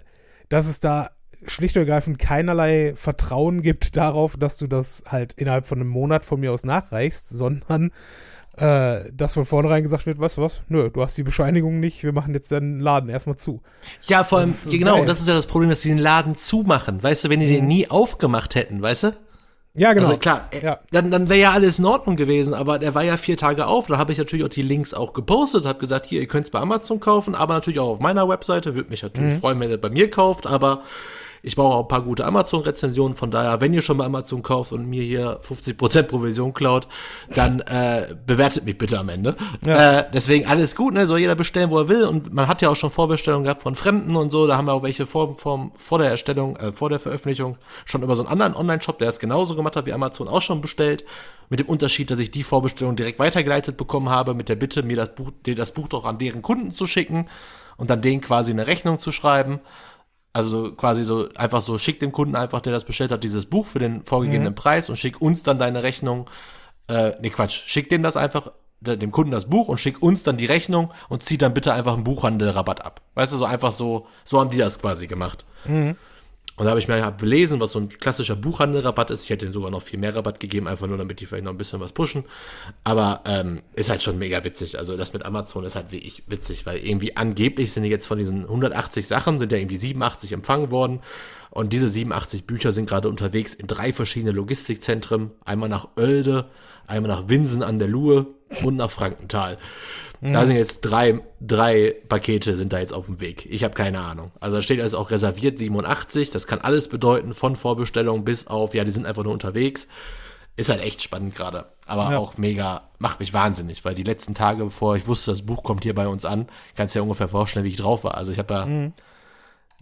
dass es da schlicht und ergreifend keinerlei Vertrauen gibt darauf, dass du das halt innerhalb von einem Monat von mir aus nachreichst, sondern äh, dass von vornherein gesagt wird, weißt du was, nö, du hast die Bescheinigung nicht, wir machen jetzt den Laden erstmal zu. Ja, vor allem, genau, geil. das ist ja das Problem, dass sie den Laden zumachen. Weißt du, wenn die mhm. den nie aufgemacht hätten, weißt du? Ja, genau. Also klar, äh, ja. dann, dann wäre ja alles in Ordnung gewesen, aber der war ja vier Tage auf. Da habe ich natürlich auch die Links auch gepostet, habe gesagt, hier, ihr könnt es bei Amazon kaufen, aber natürlich auch auf meiner Webseite. Würde mich natürlich mhm. freuen, wenn ihr bei mir kauft, aber ich brauche auch ein paar gute Amazon-Rezensionen. Von daher, wenn ihr schon mal Amazon kauft und mir hier 50% Provision klaut, dann äh, bewertet mich bitte am Ende. Ja. Äh, deswegen alles gut, ne? Soll jeder bestellen, wo er will. Und man hat ja auch schon Vorbestellungen gehabt von Fremden und so. Da haben wir auch welche vor, vor, vor der Erstellung, äh, vor der Veröffentlichung schon über so einen anderen Online-Shop, der es genauso gemacht hat wie Amazon, auch schon bestellt. Mit dem Unterschied, dass ich die Vorbestellung direkt weitergeleitet bekommen habe, mit der Bitte, mir das Buch, dir das Buch doch an deren Kunden zu schicken und dann denen quasi eine Rechnung zu schreiben. Also quasi so einfach so, schick dem Kunden einfach, der das bestellt hat, dieses Buch für den vorgegebenen mhm. Preis und schick uns dann deine Rechnung. Äh, nee, Quatsch, schick dem das einfach, dem Kunden das Buch und schick uns dann die Rechnung und zieh dann bitte einfach einen Buchhandelrabatt ab. Weißt du, so einfach so, so haben die das quasi gemacht. Mhm. Und da habe ich mir halt belesen, was so ein klassischer Buchhandelrabatt ist. Ich hätte ihnen sogar noch viel mehr Rabatt gegeben, einfach nur, damit die vielleicht noch ein bisschen was pushen. Aber ähm, ist halt schon mega witzig. Also das mit Amazon ist halt wirklich witzig, weil irgendwie angeblich sind jetzt von diesen 180 Sachen, sind ja irgendwie 87 empfangen worden. Und diese 87 Bücher sind gerade unterwegs in drei verschiedene Logistikzentren. Einmal nach Oelde, einmal nach Winsen an der Luhe und nach Frankenthal. Mhm. Da sind jetzt drei, drei Pakete sind da jetzt auf dem Weg. Ich habe keine Ahnung. Also da steht also auch reserviert 87. Das kann alles bedeuten, von Vorbestellung bis auf, ja, die sind einfach nur unterwegs. Ist halt echt spannend gerade. Aber ja. auch mega, macht mich wahnsinnig, weil die letzten Tage, bevor ich wusste, das Buch kommt hier bei uns an, kannst du ja ungefähr vorstellen, wie ich drauf war. Also ich habe da mhm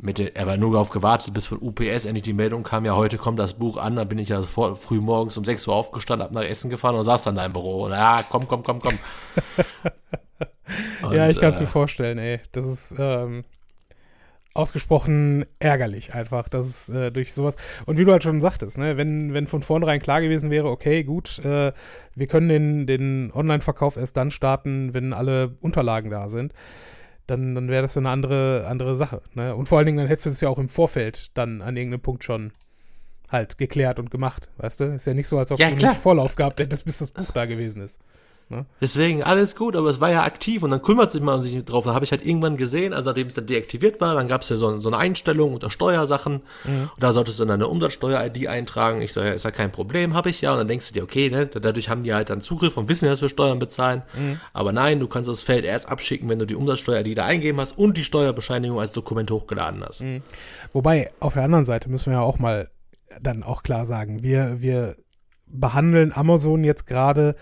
mit der, er war nur darauf gewartet, bis von UPS endlich die Meldung kam, ja, heute kommt das Buch an, dann bin ich ja sofort früh morgens um 6 Uhr aufgestanden, hab nach Essen gefahren und saß dann da im Büro. Und ja, komm, komm, komm, komm. und, ja, ich kann es äh, mir vorstellen, ey. Das ist ähm, ausgesprochen ärgerlich einfach, dass es äh, durch sowas. Und wie du halt schon sagtest, ne, wenn, wenn von vornherein klar gewesen wäre, okay, gut, äh, wir können den, den Online-Verkauf erst dann starten, wenn alle Unterlagen da sind dann, dann wäre das eine andere, andere Sache. Ne? Und vor allen Dingen, dann hättest du das ja auch im Vorfeld dann an irgendeinem Punkt schon halt geklärt und gemacht, weißt du? Ist ja nicht so, als ob ja, du klar. nicht Vorlauf gehabt hättest, bis das Buch da gewesen ist. Ne? Deswegen alles gut, aber es war ja aktiv und dann kümmert sich man sich drauf. Da habe ich halt irgendwann gesehen, also nachdem es dann deaktiviert war, dann gab es ja so, so, eine Einstellung unter Steuersachen mhm. und da solltest du dann eine Umsatzsteuer-ID eintragen. Ich sage, ja, ist ja kein Problem, habe ich ja. Und dann denkst du dir, okay, ne, dadurch haben die halt dann Zugriff und wissen, dass wir Steuern bezahlen. Mhm. Aber nein, du kannst das Feld erst abschicken, wenn du die Umsatzsteuer-ID da eingeben hast und die Steuerbescheinigung als Dokument hochgeladen hast. Mhm. Wobei, auf der anderen Seite müssen wir ja auch mal dann auch klar sagen, wir, wir behandeln Amazon jetzt gerade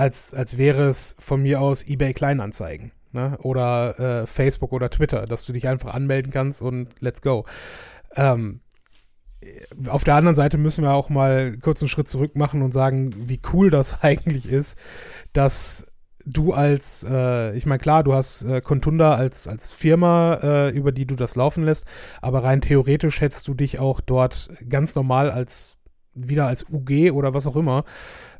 als, als wäre es von mir aus eBay Kleinanzeigen. Ne? Oder äh, Facebook oder Twitter, dass du dich einfach anmelden kannst und let's go. Ähm, auf der anderen Seite müssen wir auch mal kurz einen Schritt zurück machen und sagen, wie cool das eigentlich ist, dass du als, äh, ich meine, klar, du hast äh, Contunda als, als Firma, äh, über die du das laufen lässt, aber rein theoretisch hättest du dich auch dort ganz normal als, wieder als UG oder was auch immer,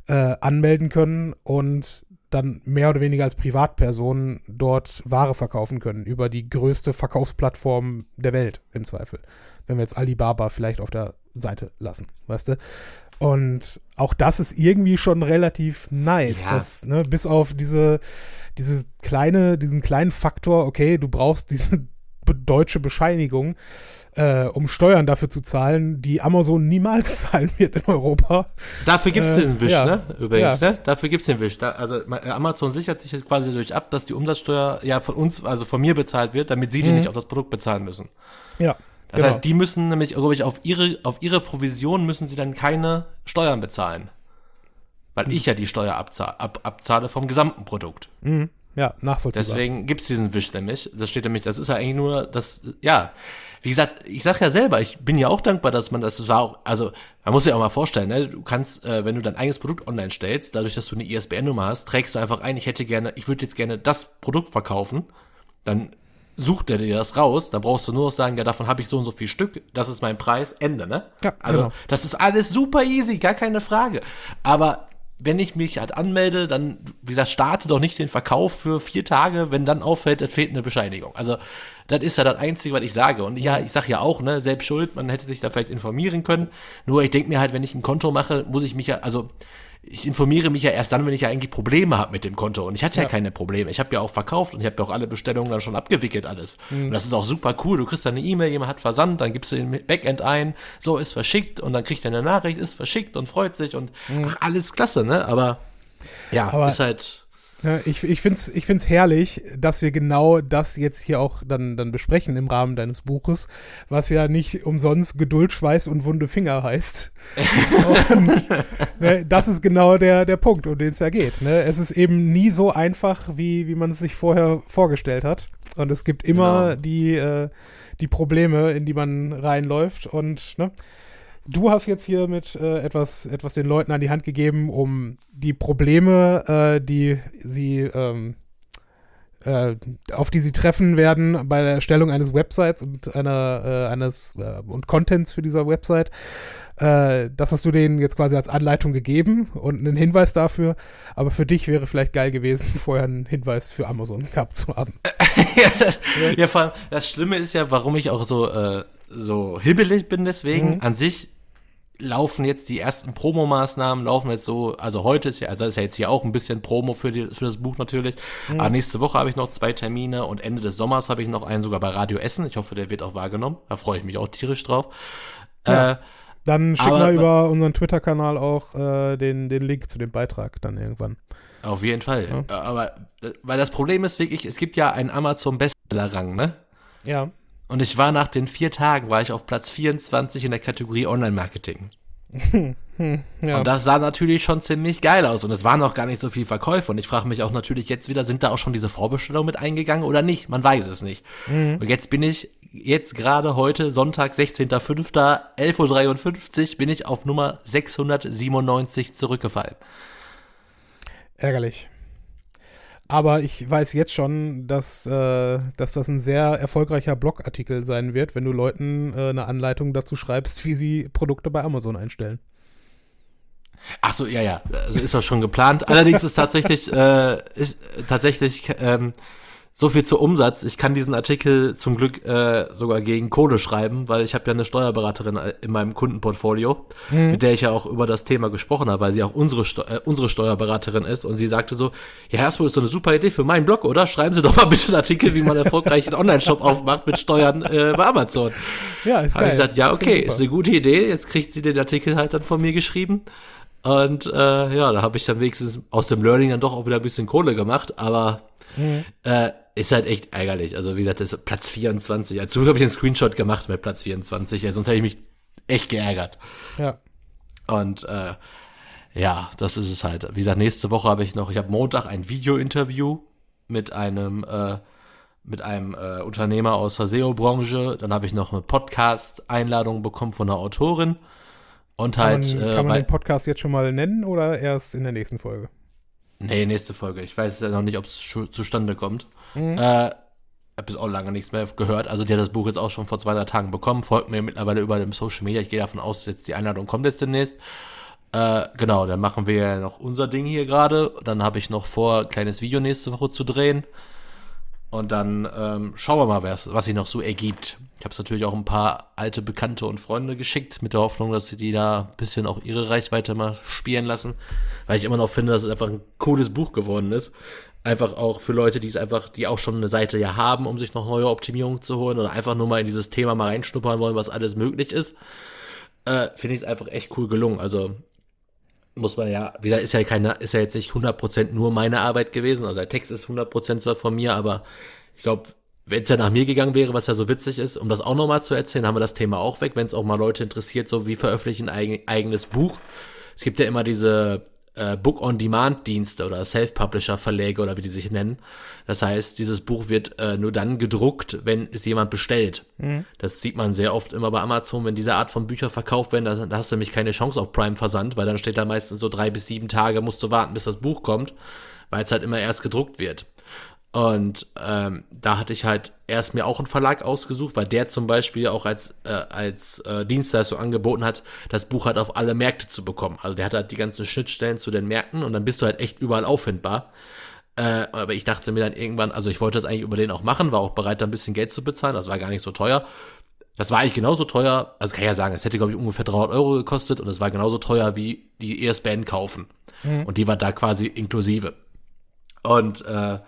äh, anmelden können und dann mehr oder weniger als Privatperson dort Ware verkaufen können über die größte Verkaufsplattform der Welt im Zweifel. Wenn wir jetzt Alibaba vielleicht auf der Seite lassen, weißt du? Und auch das ist irgendwie schon relativ nice, ja. dass, ne, bis auf diese, diese kleine, diesen kleinen Faktor, okay, du brauchst diese deutsche Bescheinigung, äh, um Steuern dafür zu zahlen, die Amazon niemals zahlen wird in Europa. Dafür gibt es äh, diesen Wisch, ja. ne? Übrigens, ja. ne? Dafür gibt es den Wisch. Da, also Amazon sichert sich jetzt quasi durch ab, dass die Umsatzsteuer ja von uns, also von mir bezahlt wird, damit sie die mhm. nicht auf das Produkt bezahlen müssen. Ja. Das genau. heißt, die müssen nämlich, glaube ich, auf ihre, auf ihre Provision müssen sie dann keine Steuern bezahlen. Weil mhm. ich ja die Steuer abzahle, ab, abzahle vom gesamten Produkt. Mhm. Ja, nachvollziehbar. Deswegen gibt es diesen Wisch nämlich. Das steht nämlich, das ist ja eigentlich nur das, ja. Wie gesagt, ich sag ja selber, ich bin ja auch dankbar, dass man das war auch, also man muss sich auch mal vorstellen, ne, du kannst, äh, wenn du dein eigenes Produkt online stellst, dadurch, dass du eine ISBN-Nummer hast, trägst du einfach ein, ich hätte gerne, ich würde jetzt gerne das Produkt verkaufen, dann sucht er dir das raus, da brauchst du nur noch sagen, ja, davon habe ich so und so viel Stück, das ist mein Preis, Ende, ne? Ja, also, genau. das ist alles super easy, gar keine Frage. Aber wenn ich mich halt anmelde, dann, wie gesagt, starte doch nicht den Verkauf für vier Tage, wenn dann auffällt, es fehlt eine Bescheinigung. Also, das ist ja das Einzige, was ich sage. Und ja, ich sage ja auch, ne, selbst schuld, man hätte sich da vielleicht informieren können. Nur ich denke mir halt, wenn ich ein Konto mache, muss ich mich ja, also ich informiere mich ja erst dann, wenn ich ja eigentlich Probleme habe mit dem Konto. Und ich hatte ja, ja keine Probleme. Ich habe ja auch verkauft und ich habe ja auch alle Bestellungen dann schon abgewickelt, alles. Mhm. Und das ist auch super cool. Du kriegst dann eine E-Mail, jemand hat versandt, dann gibst du den Backend ein, so ist verschickt und dann kriegt er eine Nachricht, ist verschickt und freut sich und mhm. ach, alles klasse, ne? Aber ja, Aber ist halt ich ich finde es ich find's herrlich, dass wir genau das jetzt hier auch dann, dann besprechen im Rahmen deines Buches, was ja nicht umsonst Geduld, Schweiß und wunde Finger heißt. und ne, das ist genau der, der Punkt, um den es ja geht. Ne? Es ist eben nie so einfach, wie, wie man es sich vorher vorgestellt hat. Und es gibt immer genau. die, äh, die Probleme, in die man reinläuft. Und ne? Du hast jetzt hier mit äh, etwas, etwas den Leuten an die Hand gegeben, um die Probleme, äh, die sie, ähm, äh, auf die sie treffen werden bei der Erstellung eines Websites und einer, äh, eines äh, und Contents für dieser Website, äh, das hast du denen jetzt quasi als Anleitung gegeben und einen Hinweis dafür. Aber für dich wäre vielleicht geil gewesen, vorher einen Hinweis für Amazon gehabt zu haben. ja, das, ja, vor allem, das Schlimme ist ja, warum ich auch so so hibbelig bin deswegen. Mhm. An sich laufen jetzt die ersten Promomaßnahmen, laufen jetzt so, also heute ist ja, also ist ja jetzt hier auch ein bisschen Promo für, die, für das Buch natürlich. Mhm. Aber nächste Woche habe ich noch zwei Termine und Ende des Sommers habe ich noch einen sogar bei Radio Essen. Ich hoffe, der wird auch wahrgenommen. Da freue ich mich auch tierisch drauf. Ja. Äh, dann schick mal über unseren Twitter-Kanal auch äh, den, den Link zu dem Beitrag dann irgendwann. Auf jeden Fall. Ja. Aber weil das Problem ist wirklich, es gibt ja einen Amazon Bestseller-Rang, ne? Ja. Und ich war nach den vier Tagen, war ich auf Platz 24 in der Kategorie Online-Marketing. ja. Und das sah natürlich schon ziemlich geil aus. Und es waren auch gar nicht so viel Verkäufe. Und ich frage mich auch natürlich jetzt wieder, sind da auch schon diese Vorbestellungen mit eingegangen oder nicht? Man weiß es nicht. Mhm. Und jetzt bin ich, jetzt gerade heute, Sonntag, 16.05., 11.53 Uhr, bin ich auf Nummer 697 zurückgefallen. Ärgerlich. Aber ich weiß jetzt schon, dass, äh, dass das ein sehr erfolgreicher Blogartikel sein wird, wenn du Leuten äh, eine Anleitung dazu schreibst, wie sie Produkte bei Amazon einstellen. Ach so, ja, ja, also ist das schon geplant. Allerdings ist tatsächlich, äh, ist tatsächlich ähm, so viel zu Umsatz. Ich kann diesen Artikel zum Glück äh, sogar gegen Kohle schreiben, weil ich habe ja eine Steuerberaterin äh, in meinem Kundenportfolio, mhm. mit der ich ja auch über das Thema gesprochen habe, weil sie auch unsere, Steu äh, unsere Steuerberaterin ist. Und sie sagte so, ja, erstmal ist so eine super Idee für meinen Blog, oder? Schreiben Sie doch mal bitte einen Artikel, wie man erfolgreich einen Online-Shop aufmacht mit Steuern äh, bei Amazon. Ja, ist geil. Habe ich gesagt, ja, okay, ist eine gute Idee. Jetzt kriegt sie den Artikel halt dann von mir geschrieben. Und äh, ja, da habe ich dann wenigstens aus dem Learning dann doch auch wieder ein bisschen Kohle gemacht, aber mhm. äh, ist halt echt ärgerlich. Also, wie gesagt, das ist Platz 24. Als habe ich einen Screenshot gemacht mit Platz 24, ja, sonst hätte ich mich echt geärgert. Ja. Und äh, ja, das ist es halt. Wie gesagt, nächste Woche habe ich noch, ich habe Montag ein Video-Interview mit einem äh, mit einem äh, Unternehmer aus der SEO-Branche. Dann habe ich noch eine Podcast-Einladung bekommen von einer Autorin. Und halt. Kann man, äh, kann man den Podcast jetzt schon mal nennen oder erst in der nächsten Folge? Nee, nächste Folge. Ich weiß ja noch nicht, ob es zustande kommt. Mhm. Äh, bis auch lange nichts mehr gehört. Also die hat das Buch jetzt auch schon vor zwei, drei Tagen bekommen. Folgt mir mittlerweile über dem Social Media. Ich gehe davon aus, jetzt die Einladung kommt jetzt demnächst. Äh, genau, dann machen wir noch unser Ding hier gerade. Dann habe ich noch vor, ein kleines Video nächste Woche zu drehen. Und dann ähm, schauen wir mal, was, was sich noch so ergibt. Ich habe es natürlich auch ein paar alte Bekannte und Freunde geschickt, mit der Hoffnung, dass sie die da ein bisschen auch ihre Reichweite mal spielen lassen. Weil ich immer noch finde, dass es einfach ein cooles Buch geworden ist. Einfach auch für Leute, die es einfach, die auch schon eine Seite ja haben, um sich noch neue Optimierungen zu holen oder einfach nur mal in dieses Thema mal reinschnuppern wollen, was alles möglich ist. Äh, finde ich es einfach echt cool gelungen. Also muss man ja, wie gesagt, ist ja keine, ist ja jetzt nicht 100% nur meine Arbeit gewesen. Also der Text ist 100% zwar von mir, aber ich glaube, wenn es ja nach mir gegangen wäre, was ja so witzig ist, um das auch nochmal zu erzählen, haben wir das Thema auch weg, wenn es auch mal Leute interessiert, so wie veröffentlichen ein eigen, eigenes Buch. Es gibt ja immer diese äh, Book-on-Demand-Dienste oder Self-Publisher-Verläge oder wie die sich nennen. Das heißt, dieses Buch wird äh, nur dann gedruckt, wenn es jemand bestellt. Das sieht man sehr oft immer bei Amazon, wenn diese Art von Bücher verkauft werden, da, da hast du nämlich keine Chance auf Prime-Versand, weil dann steht da meistens so drei bis sieben Tage, musst du warten, bis das Buch kommt, weil es halt immer erst gedruckt wird. Und ähm, da hatte ich halt erst mir auch einen Verlag ausgesucht, weil der zum Beispiel auch als, äh, als äh, Dienstleistung angeboten hat, das Buch halt auf alle Märkte zu bekommen. Also der hat halt die ganzen Schnittstellen zu den Märkten und dann bist du halt echt überall auffindbar. Äh, aber ich dachte mir dann irgendwann, also ich wollte das eigentlich über den auch machen, war auch bereit, da ein bisschen Geld zu bezahlen, das war gar nicht so teuer. Das war eigentlich genauso teuer, also kann ich ja sagen, es hätte, glaube ich, ungefähr 300 Euro gekostet und es war genauso teuer wie die ESPN kaufen. Und die war da quasi inklusive. Und äh,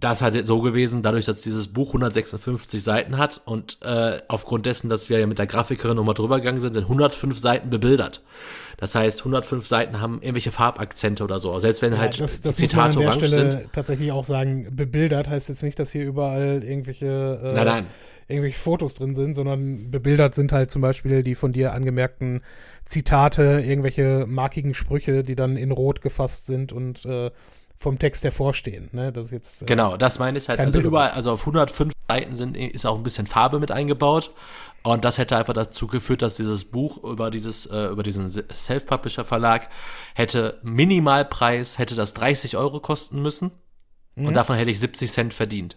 da ist halt so gewesen, dadurch, dass dieses Buch 156 Seiten hat und äh, aufgrund dessen, dass wir ja mit der Grafikerin nochmal drüber gegangen sind, sind 105 Seiten bebildert. Das heißt, 105 Seiten haben irgendwelche Farbakzente oder so. Selbst wenn halt das, das muss man an Zitate der orange Stelle sind. tatsächlich auch sagen, bebildert heißt jetzt nicht, dass hier überall irgendwelche, äh, Nein, nein. irgendwelche Fotos drin sind, sondern bebildert sind halt zum Beispiel die von dir angemerkten Zitate, irgendwelche markigen Sprüche, die dann in Rot gefasst sind und äh, vom Text hervorstehen. Ne? Das ist jetzt äh, Genau, das meine ich halt. Also überall, also auf 105 Seiten sind, ist auch ein bisschen Farbe mit eingebaut. Und das hätte einfach dazu geführt, dass dieses Buch über dieses, äh, über diesen Self-Publisher-Verlag hätte Minimalpreis, hätte das 30 Euro kosten müssen. Und davon hätte ich 70 Cent verdient.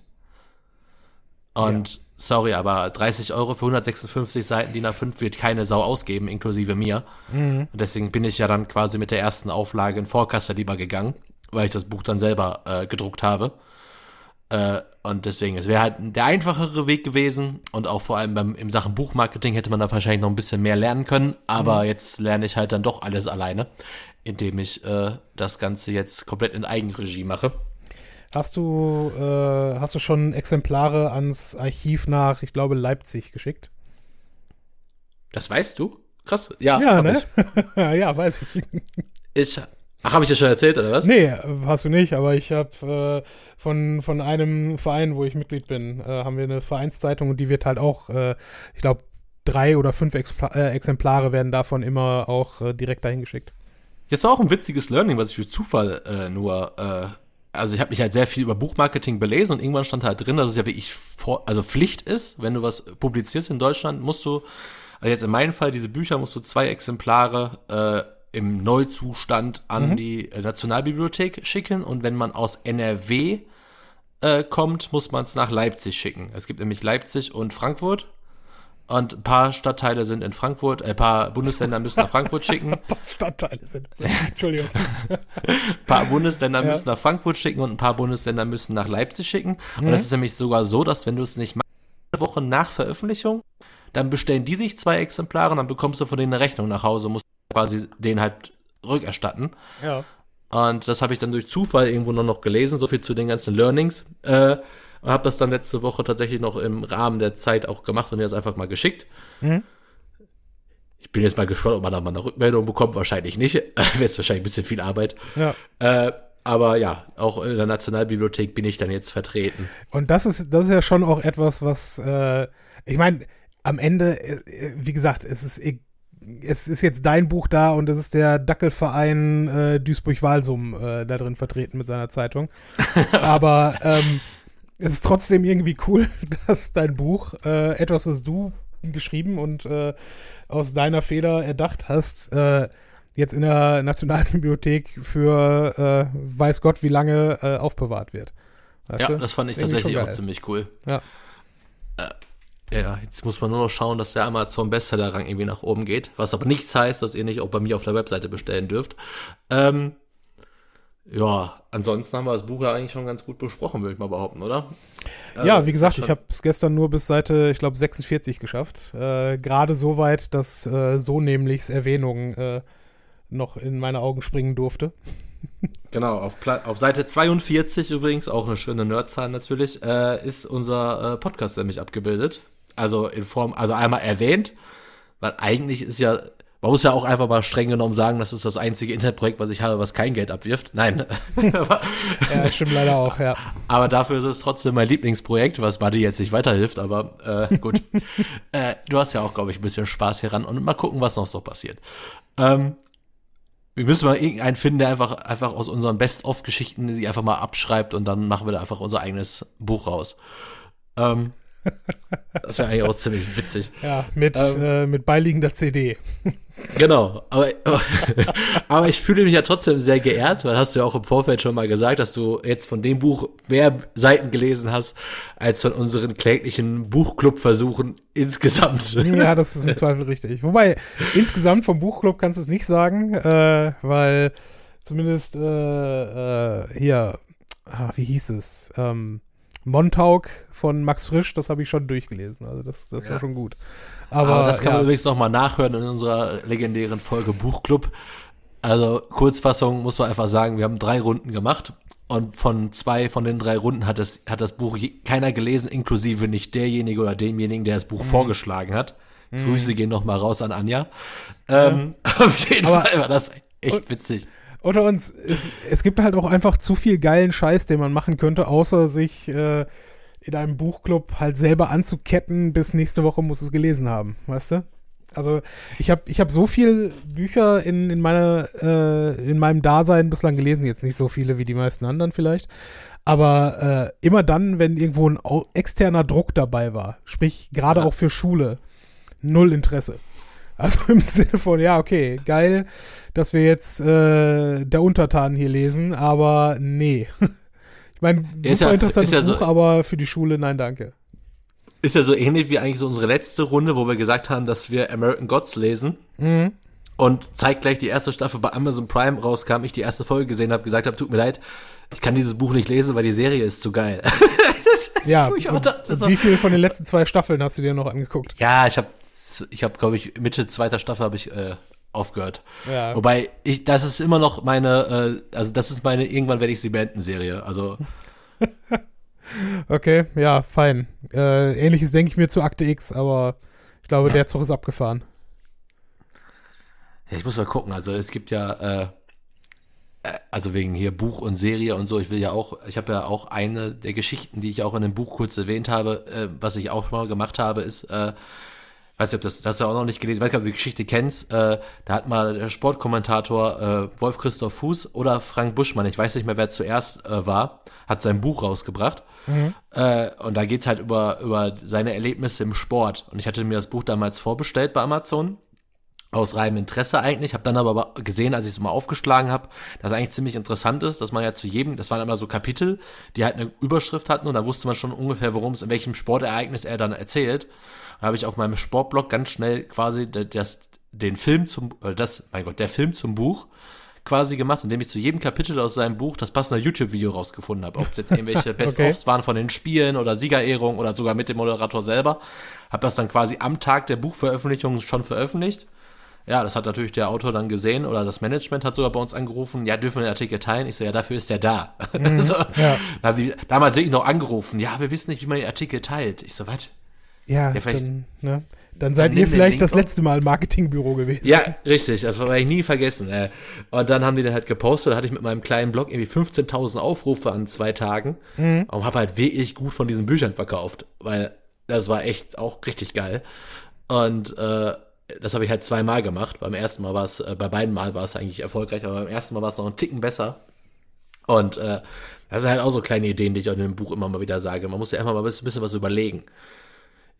Und sorry, aber 30 Euro für 156 Seiten DIN A5 wird keine Sau ausgeben, inklusive mir. Und deswegen bin ich ja dann quasi mit der ersten Auflage in Vorkasse lieber gegangen, weil ich das Buch dann selber äh, gedruckt habe. Äh, und deswegen, es wäre halt der einfachere Weg gewesen und auch vor allem beim, in Sachen Buchmarketing hätte man da wahrscheinlich noch ein bisschen mehr lernen können, aber jetzt lerne ich halt dann doch alles alleine, indem ich äh, das Ganze jetzt komplett in Eigenregie mache. Hast du, äh, hast du schon Exemplare ans Archiv nach, ich glaube, Leipzig geschickt? Das weißt du? Krass. Ja, Ja, ne? Ja, weiß ich. ich ach, habe ich dir schon erzählt, oder was? Nee, hast du nicht, aber ich habe äh, von, von einem Verein, wo ich Mitglied bin, äh, haben wir eine Vereinszeitung und die wird halt auch, äh, ich glaube, drei oder fünf Expla äh, Exemplare werden davon immer auch äh, direkt dahin geschickt. Jetzt war auch ein witziges Learning, was ich durch Zufall äh, nur, äh, also ich habe mich halt sehr viel über Buchmarketing belesen und irgendwann stand halt drin, dass es ja wirklich vor, also Pflicht ist, wenn du was publizierst in Deutschland, musst du, also jetzt in meinem Fall, diese Bücher musst du zwei Exemplare äh, im Neuzustand an die äh, Nationalbibliothek schicken und wenn man aus NRW äh, kommt, muss man es nach Leipzig schicken. Es gibt nämlich Leipzig und Frankfurt. Und ein paar Stadtteile sind in Frankfurt, äh, ein paar Bundesländer müssen nach Frankfurt schicken. Stadtteile sind. Entschuldigung. Ein paar Bundesländer Ja. müssen nach Frankfurt schicken und ein paar Bundesländer müssen nach Leipzig schicken. Und Mhm. das ist nämlich sogar so, dass wenn du es nicht machst, eine Woche nach Veröffentlichung, dann bestellen die sich zwei Exemplare und dann bekommst du von denen eine Rechnung nach Hause, musst quasi den halt rückerstatten. ja. Und das habe ich dann durch Zufall irgendwo nur noch gelesen, so viel zu den ganzen Learnings. Äh, und habe das dann letzte Woche tatsächlich noch im Rahmen der Zeit auch gemacht und dir das einfach mal geschickt. Mhm. Ich bin jetzt mal gespannt, ob man da mal eine Rückmeldung bekommt. Wahrscheinlich nicht. Wäre es wahrscheinlich ein bisschen viel Arbeit. Ja. Äh, aber ja, auch in der Nationalbibliothek bin ich dann jetzt vertreten. Und das ist, das ist ja schon auch etwas, was, äh, ich meine, am Ende, äh, wie gesagt, es ist e es ist jetzt dein Buch da und es ist der Dackelverein äh, Duisburg-Walsum äh, da drin vertreten mit seiner Zeitung. Aber ähm, es ist trotzdem irgendwie cool, dass dein Buch, äh, etwas, was du geschrieben und äh, aus deiner Feder erdacht hast, äh, jetzt in der Nationalbibliothek für äh, weiß Gott wie lange aufbewahrt wird. Weißt ja, du? das fand ich tatsächlich auch ziemlich cool. Ja. Äh, ja, jetzt muss man nur noch schauen, dass der Amazon Bestseller-Rang irgendwie nach oben geht, was aber nichts heißt, dass ihr nicht auch bei mir auf der Webseite bestellen dürft. Ähm, ja, ansonsten haben wir das Buch ja eigentlich schon ganz gut besprochen, würde ich mal behaupten, oder? Ja, äh, wie gesagt, ich habe es gestern nur bis Seite, ich glaube, 46 geschafft. Äh, Gerade so weit, dass äh, so nämlich Erwähnung äh, noch in meine Augen springen durfte. Genau, auf, auf Seite 42 übrigens, auch eine schöne Nerdzahl natürlich, äh, ist unser äh, Podcast nämlich abgebildet. Also in Form, also einmal erwähnt, weil eigentlich ist ja, man muss ja auch einfach mal streng genommen sagen, das ist das einzige Internetprojekt, was ich habe, was kein Geld abwirft. Nein. ja, stimmt leider auch, ja. Aber dafür ist es trotzdem mein Lieblingsprojekt, was Buddy jetzt nicht weiterhilft, aber äh, gut. äh, du hast ja auch, glaube ich, ein bisschen Spaß hier ran und mal gucken, was noch so passiert. Ähm, wir müssen mal irgendeinen finden, der einfach, einfach aus unseren Best-of-Geschichten die einfach mal abschreibt und dann machen wir da einfach unser eigenes Buch raus. Ähm, das wäre eigentlich auch ziemlich witzig. Ja, mit, ähm, äh, mit beiliegender CD. Genau, aber, aber ich fühle mich ja trotzdem sehr geehrt, weil hast du ja auch im Vorfeld schon mal gesagt, dass du jetzt von dem Buch mehr Seiten gelesen hast, als von unseren kläglichen Buchclub-Versuchen insgesamt. Ja, das ist im Zweifel richtig. Wobei, insgesamt vom Buchclub kannst du es nicht sagen, äh, weil zumindest äh, äh, hier, ah, wie hieß es? Ähm, Montauk von Max Frisch, das habe ich schon durchgelesen. Also das, das ja. war schon gut. Aber, Aber das kann ja. man übrigens noch mal nachhören in unserer legendären Folge Buchclub. Also Kurzfassung muss man einfach sagen, wir haben drei Runden gemacht und von zwei von den drei Runden hat, es, hat das Buch keiner gelesen, inklusive nicht derjenige oder demjenigen, der das Buch mhm. vorgeschlagen hat. Mhm. Grüße gehen noch mal raus an Anja. Ähm, Auf jeden Aber, Fall war das echt witzig unter uns, es, es gibt halt auch einfach zu viel geilen Scheiß, den man machen könnte, außer sich äh, in einem Buchclub halt selber anzuketten, bis nächste Woche muss es gelesen haben, weißt du? Also ich habe ich hab so viel Bücher in, in, meiner, äh, in meinem Dasein bislang gelesen, jetzt nicht so viele wie die meisten anderen vielleicht, aber äh, immer dann, wenn irgendwo ein externer Druck dabei war, sprich gerade ja. auch für Schule, null Interesse. Also im Sinne von, ja, okay, geil, dass wir jetzt äh, der Untertan hier lesen, aber nee. ich meine, super ja, interessantes ja Buch, so, aber für die Schule, nein, danke. Ist ja so ähnlich wie eigentlich so unsere letzte Runde, wo wir gesagt haben, dass wir American Gods lesen. Mhm. Und zeitgleich die erste Staffel bei Amazon Prime rauskam, ich die erste Folge gesehen habe, gesagt habe, tut mir leid, ich kann dieses Buch nicht lesen, weil die Serie ist zu geil. ja, dachte, wie viele von den letzten zwei Staffeln hast du dir noch angeguckt? Ja, ich habe ich habe, glaube ich, Mitte zweiter Staffel habe ich äh, aufgehört. Ja. Wobei ich, das ist immer noch meine, äh, also das ist meine, irgendwann werde ich sie beenden Serie. Also. okay, ja, fein. Äh, Ähnliches denke ich mir zu Akte X, aber ich glaube, der Zug ist abgefahren. Ja, ich muss mal gucken. Also es gibt ja, äh, äh, also wegen hier Buch und Serie und so, ich will ja auch, ich habe ja auch eine der Geschichten, die ich auch in dem Buch kurz erwähnt habe, äh, was ich auch mal gemacht habe, ist, äh, weiß nicht, ob das, das hast du auch noch nicht gelesen, weiß nicht, ob du die Geschichte kennst, äh, da hat mal der Sportkommentator äh, Wolf Christoph Fuß oder Frank Buschmann, ich weiß nicht mehr, wer zuerst äh, war, hat sein Buch rausgebracht. Mhm. Äh, und da geht es halt über, über seine Erlebnisse im Sport. Und ich hatte mir das Buch damals vorbestellt bei Amazon. Aus reinem Interesse eigentlich, habe dann aber gesehen, als ich es mal aufgeschlagen habe, dass es eigentlich ziemlich interessant ist, dass man ja zu jedem, das waren immer so Kapitel, die halt eine Überschrift hatten und da wusste man schon ungefähr, worum es, in welchem Sportereignis er dann erzählt habe ich auf meinem Sportblog ganz schnell quasi das, den Film zum, äh, das, mein Gott, der Film zum Buch quasi gemacht, indem ich zu jedem Kapitel aus seinem Buch das passende YouTube-Video rausgefunden habe. Ob es jetzt irgendwelche Best-ofs okay. waren von den Spielen oder Siegerehrungen oder sogar mit dem Moderator selber. Habe das dann quasi am Tag der Buchveröffentlichung schon veröffentlicht. Ja, das hat natürlich der Autor dann gesehen oder das Management hat sogar bei uns angerufen, ja, dürfen wir den Artikel teilen? Ich so, ja, dafür ist der da. Mhm, so, ja. da die, damals sehe ich noch angerufen, ja, wir wissen nicht, wie man den Artikel teilt. Ich so, was? Ja, ja dann, ne? dann seid dann ihr vielleicht das letzte Mal im Marketingbüro gewesen. Ja, richtig, das werde ich nie vergessen. Äh. Und dann haben die den halt gepostet, da hatte ich mit meinem kleinen Blog irgendwie 15.000 Aufrufe an zwei Tagen mhm. und habe halt wirklich gut von diesen Büchern verkauft, weil das war echt auch richtig geil. Und äh, das habe ich halt zweimal gemacht. Beim ersten Mal war es, äh, bei beiden Mal war es eigentlich erfolgreich, aber beim ersten Mal war es noch einen Ticken besser. Und äh, das sind halt auch so kleine Ideen, die ich auch in dem Buch immer mal wieder sage. Man muss ja einfach mal ein bisschen was überlegen.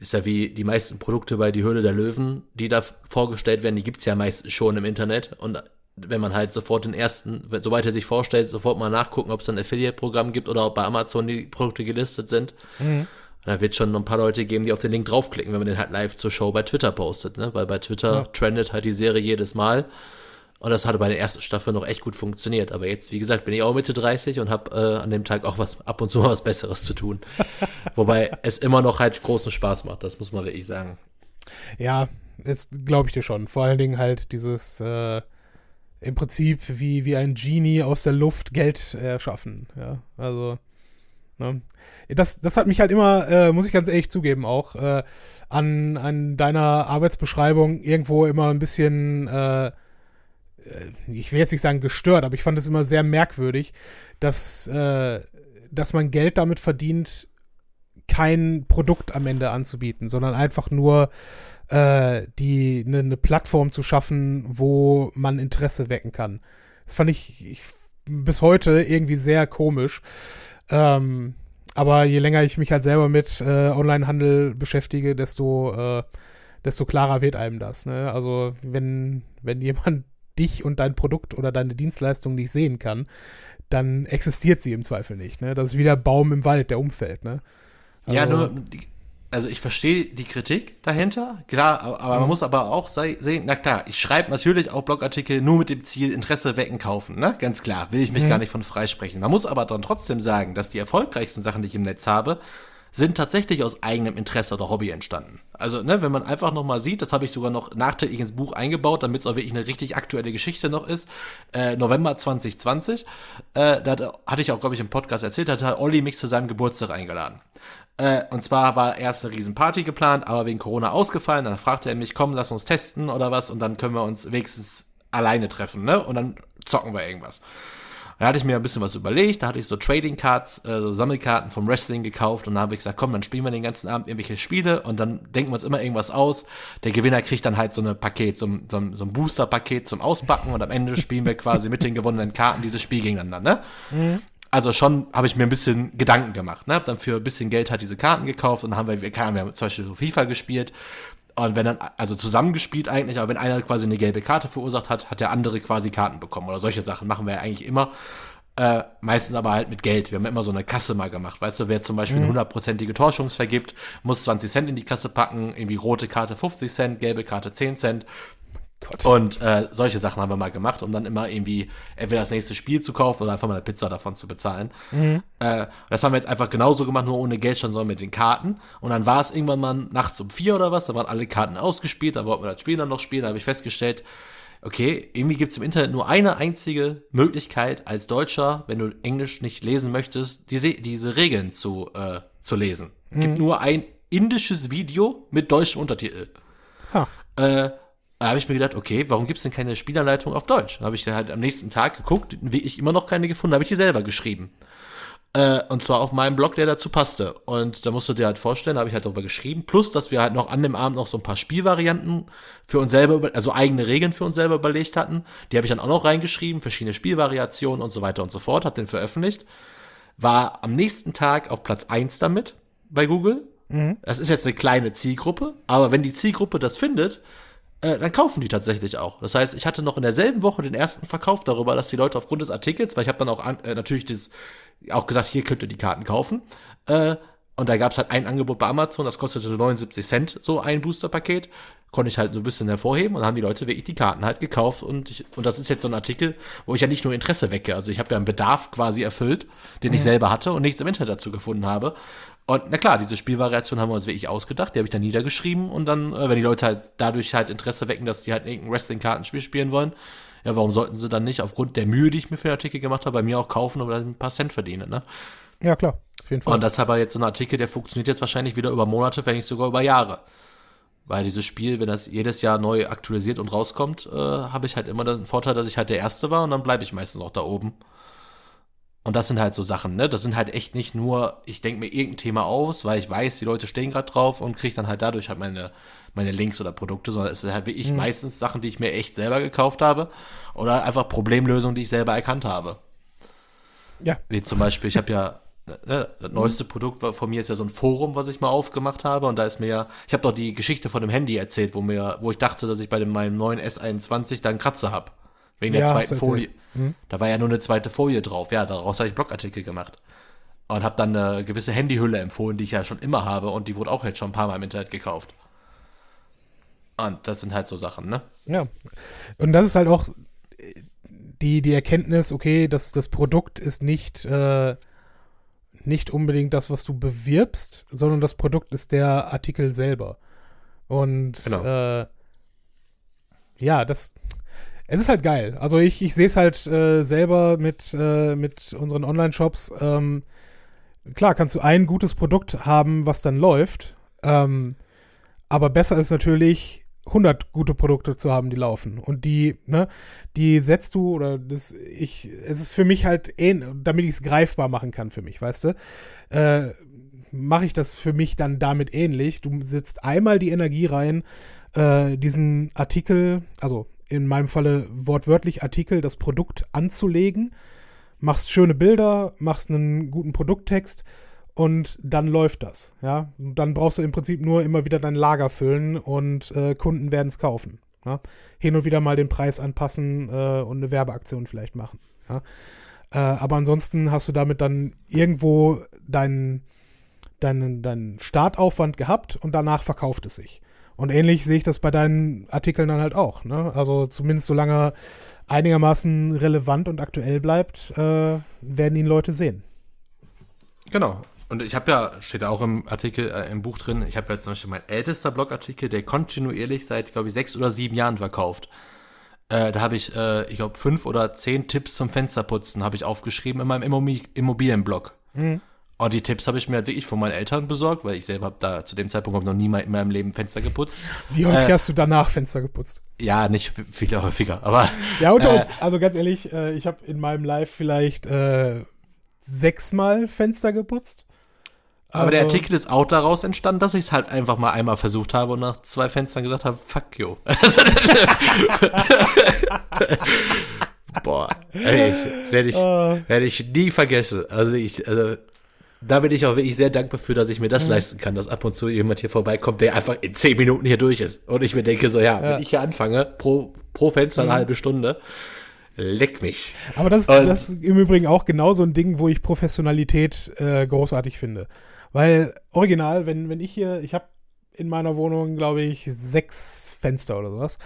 Ist ja wie die meisten Produkte bei Die Höhle der Löwen, die da vorgestellt werden, die gibt's ja meistens schon im Internet. Und wenn man halt sofort den ersten, sobald er sich vorstellt, sofort mal nachgucken, ob es ein Affiliate-Programm gibt oder ob bei Amazon die Produkte gelistet sind. Mhm. Da wird schon ein paar Leute geben, die auf den Link draufklicken, wenn man den halt live zur Show bei Twitter postet, ne? Weil bei Twitter ja. trendet halt die Serie jedes Mal. Und das hatte bei der ersten Staffel noch echt gut funktioniert. Aber jetzt, wie gesagt, bin ich auch Mitte 30 und habe äh, an dem Tag auch was ab und zu mal was Besseres zu tun. Wobei es immer noch halt großen Spaß macht, das muss man wirklich sagen. Ja, das glaube ich dir schon. Vor allen Dingen halt dieses äh, im Prinzip wie, wie ein Genie aus der Luft Geld erschaffen. Ja, also. Ne? Das, das hat mich halt immer, äh, muss ich ganz ehrlich zugeben, auch äh, an, an deiner Arbeitsbeschreibung irgendwo immer ein bisschen, äh, äh, ich will jetzt nicht sagen gestört, aber ich fand es immer sehr merkwürdig, dass, äh, dass man Geld damit verdient, kein Produkt am Ende anzubieten, sondern einfach nur äh, die eine ne Plattform zu schaffen, wo man Interesse wecken kann. Das fand ich, ich bis heute irgendwie sehr komisch. Ähm, aber je länger ich mich halt selber mit äh, Onlinehandel beschäftige, desto, äh, desto klarer wird einem das. Ne? Also wenn, wenn jemand dich und dein Produkt oder deine Dienstleistung nicht sehen kann, dann existiert sie im Zweifel nicht. Ne? Das ist wie der Baum im Wald, der umfällt. Ne? Also, ja, nur, also ich verstehe die Kritik dahinter, klar, aber mhm. man muss aber auch sehen, na klar, ich schreibe natürlich auch Blogartikel nur mit dem Ziel Interesse wecken, kaufen, ne? Ganz klar, will ich mich mhm. gar nicht von freisprechen. Man muss aber dann trotzdem sagen, dass die erfolgreichsten Sachen, die ich im Netz habe, sind tatsächlich aus eigenem Interesse oder Hobby entstanden. Also, ne, wenn man einfach noch mal sieht, das habe ich sogar noch nachträglich ins Buch eingebaut, damit es auch wirklich eine richtig aktuelle Geschichte noch ist. Äh, November 2020, äh, da hatte ich auch, glaube ich, im Podcast erzählt, da hat Olli mich zu seinem Geburtstag eingeladen. Äh, und zwar war erst eine Riesenparty geplant, aber wegen Corona ausgefallen. Dann fragte er mich, komm, lass uns testen oder was und dann können wir uns wenigstens alleine treffen, ne? Und dann zocken wir irgendwas. Da hatte ich mir ein bisschen was überlegt, da hatte ich so Trading Cards, äh, so Sammelkarten vom Wrestling gekauft und dann habe ich gesagt, komm, dann spielen wir den ganzen Abend irgendwelche Spiele und dann denken wir uns immer irgendwas aus. Der Gewinner kriegt dann halt so ein Paket, so, so, so ein Booster-Paket zum Auspacken und am Ende spielen wir quasi mit den gewonnenen Karten dieses Spiel gegeneinander, ne? Mhm also schon habe ich mir ein bisschen Gedanken gemacht. Ne? Hab dann für ein bisschen Geld halt diese Karten gekauft und dann haben wir, wir haben zum Beispiel so FIFA gespielt. Und wenn dann, also zusammengespielt eigentlich, aber wenn einer quasi eine gelbe Karte verursacht hat, hat der andere quasi Karten bekommen. Oder solche Sachen machen wir ja eigentlich immer. Äh, meistens aber halt mit Geld. Wir haben immer so eine Kasse mal gemacht. Weißt du, wer zum Beispiel eine mhm. hundertprozentige Torschance vergibt, muss 20 Cent in die Kasse packen, irgendwie rote Karte 50 Cent, gelbe Karte 10 Cent. Gott. Und äh, solche Sachen haben wir mal gemacht, um dann immer irgendwie entweder das nächste Spiel zu kaufen oder einfach mal eine Pizza davon zu bezahlen. Mhm. Äh, das haben wir jetzt einfach genauso gemacht, nur ohne Geld schon, sondern mit den Karten. Und dann war es irgendwann mal nachts um vier oder was, da waren alle Karten ausgespielt, da wollten wir das Spiel dann noch spielen, da habe ich festgestellt, okay, irgendwie gibt es im Internet nur eine einzige Möglichkeit als Deutscher, wenn du Englisch nicht lesen möchtest, diese, diese Regeln zu, äh, zu lesen. Es mhm. gibt nur ein indisches Video mit deutschem Untertitel. Huh. Äh, da habe ich mir gedacht, okay, warum gibt es denn keine Spielanleitung auf Deutsch? Da habe ich halt am nächsten Tag geguckt, wie ich immer noch keine gefunden, habe ich die selber geschrieben. Äh, und zwar auf meinem Blog, der dazu passte. Und da musst du dir halt vorstellen, da habe ich halt darüber geschrieben. Plus, dass wir halt noch an dem Abend noch so ein paar Spielvarianten für uns selber, also eigene Regeln für uns selber überlegt hatten. Die habe ich dann auch noch reingeschrieben, verschiedene Spielvariationen und so weiter und so fort, habe den veröffentlicht. War am nächsten Tag auf Platz 1 damit bei Google. Mhm. Das ist jetzt eine kleine Zielgruppe, aber wenn die Zielgruppe das findet, äh, dann kaufen die tatsächlich auch. Das heißt, ich hatte noch in derselben Woche den ersten Verkauf darüber, dass die Leute aufgrund des Artikels, weil ich habe dann auch an, äh, natürlich dieses, auch gesagt, hier könnt ihr die Karten kaufen. Äh, und da gab es halt ein Angebot bei Amazon, das kostete 79 Cent, so ein Booster-Paket. Konnte ich halt so ein bisschen hervorheben und dann haben die Leute wirklich die Karten halt gekauft. Und, ich, und das ist jetzt so ein Artikel, wo ich ja nicht nur Interesse wecke. Also ich habe ja einen Bedarf quasi erfüllt, den mhm. ich selber hatte und nichts im Internet dazu gefunden habe. Und na klar, diese Spielvariation haben wir uns wirklich ausgedacht, die habe ich dann niedergeschrieben und dann, äh, wenn die Leute halt dadurch halt Interesse wecken, dass die halt irgendein Wrestling-Kartenspiel spielen wollen, ja, warum sollten sie dann nicht aufgrund der Mühe, die ich mir für den Artikel gemacht habe, bei mir auch kaufen oder ein paar Cent verdienen, ne? Ja, klar, auf jeden Fall. Und das aber jetzt so ein Artikel, der funktioniert jetzt wahrscheinlich wieder über Monate, wenn nicht sogar über Jahre. Weil dieses Spiel, wenn das jedes Jahr neu aktualisiert und rauskommt, äh, habe ich halt immer den Vorteil, dass ich halt der Erste war und dann bleibe ich meistens auch da oben. Und das sind halt so Sachen, ne? Das sind halt echt nicht nur, ich denke mir irgendein Thema aus, weil ich weiß, die Leute stehen gerade drauf und kriege dann halt dadurch halt meine, meine Links oder Produkte, sondern es sind halt wirklich mhm. meistens Sachen, die ich mir echt selber gekauft habe oder einfach Problemlösungen, die ich selber erkannt habe. Ja. Wie zum Beispiel, ich habe ja ne, das neueste Produkt von mir ist ja so ein Forum, was ich mal aufgemacht habe. Und da ist mir ja, ich habe doch die Geschichte von dem Handy erzählt, wo mir, wo ich dachte, dass ich bei dem, meinem neuen S21 da einen Kratzer habe. Wegen der ja, zweiten Folie. Hm? Da war ja nur eine zweite Folie drauf. Ja, daraus habe ich Blogartikel gemacht. Und habe dann eine gewisse Handyhülle empfohlen, die ich ja schon immer habe. Und die wurde auch jetzt schon ein paar Mal im Internet gekauft. Und das sind halt so Sachen, ne? Ja. Und das ist halt auch die, die Erkenntnis, okay, das, das Produkt ist nicht, äh, nicht unbedingt das, was du bewirbst, sondern das Produkt ist der Artikel selber. Und genau. äh, ja, das, es ist halt geil. Also ich, ich sehe es halt äh, selber mit, äh, mit unseren Online-Shops. Ähm, klar, kannst du ein gutes Produkt haben, was dann läuft. Ähm, aber besser ist natürlich, 100 gute Produkte zu haben, die laufen. Und die, ne, die setzt du, oder das, ich, es ist für mich halt, ähn, damit ich es greifbar machen kann für mich, weißt du, äh, mache ich das für mich dann damit ähnlich. Du setzt einmal die Energie rein, äh, diesen Artikel, also in meinem Falle wortwörtlich Artikel, das Produkt anzulegen, machst schöne Bilder, machst einen guten Produkttext und dann läuft das. Ja, dann brauchst du im Prinzip nur immer wieder dein Lager füllen und äh, Kunden werden es kaufen. Ja? Hin und wieder mal den Preis anpassen äh, und eine Werbeaktion vielleicht machen. Ja? Äh, aber ansonsten hast du damit dann irgendwo deinen deinen, deinen Startaufwand gehabt und danach verkauft es sich. Und ähnlich sehe ich das bei deinen Artikeln dann halt auch. Ne? Also zumindest solange er einigermaßen relevant und aktuell bleibt, äh, werden ihn Leute sehen. Genau. Und ich habe ja, steht auch im Artikel, äh, im Buch drin, ich habe ja zum Beispiel mein ältester Blogartikel, der kontinuierlich seit, glaube ich, sechs oder sieben Jahren verkauft. Äh, da habe ich, äh, ich glaube, fünf oder zehn Tipps zum Fensterputzen habe ich aufgeschrieben in meinem Immobilienblog. Mhm. Oh, die Tipps habe ich mir halt wirklich von meinen Eltern besorgt, weil ich selber habe da zu dem Zeitpunkt noch nie mal in meinem Leben Fenster geputzt. Wie häufig äh, hast du danach Fenster geputzt? Ja, nicht viel häufiger, aber. Ja, unter äh, uns, also ganz ehrlich, äh, ich habe in meinem Live vielleicht äh, sechsmal Fenster geputzt. Aber also, der Artikel ist auch daraus entstanden, dass ich es halt einfach mal einmal versucht habe und nach zwei Fenstern gesagt habe, fuck you. Boah, ey, werde ich, werd ich nie vergessen. Also ich, also da bin ich auch wirklich sehr dankbar für, dass ich mir das mhm. leisten kann, dass ab und zu jemand hier vorbeikommt, der einfach in zehn Minuten hier durch ist. Und ich mir denke so, ja, ja. wenn ich hier anfange, pro, pro Fenster eine mhm. halbe Stunde, leck mich. Aber das, und, das ist im Übrigen auch genau so ein Ding, wo ich Professionalität äh, großartig finde. Weil original, wenn, wenn ich hier, ich habe in meiner Wohnung, glaube ich, sechs Fenster oder sowas.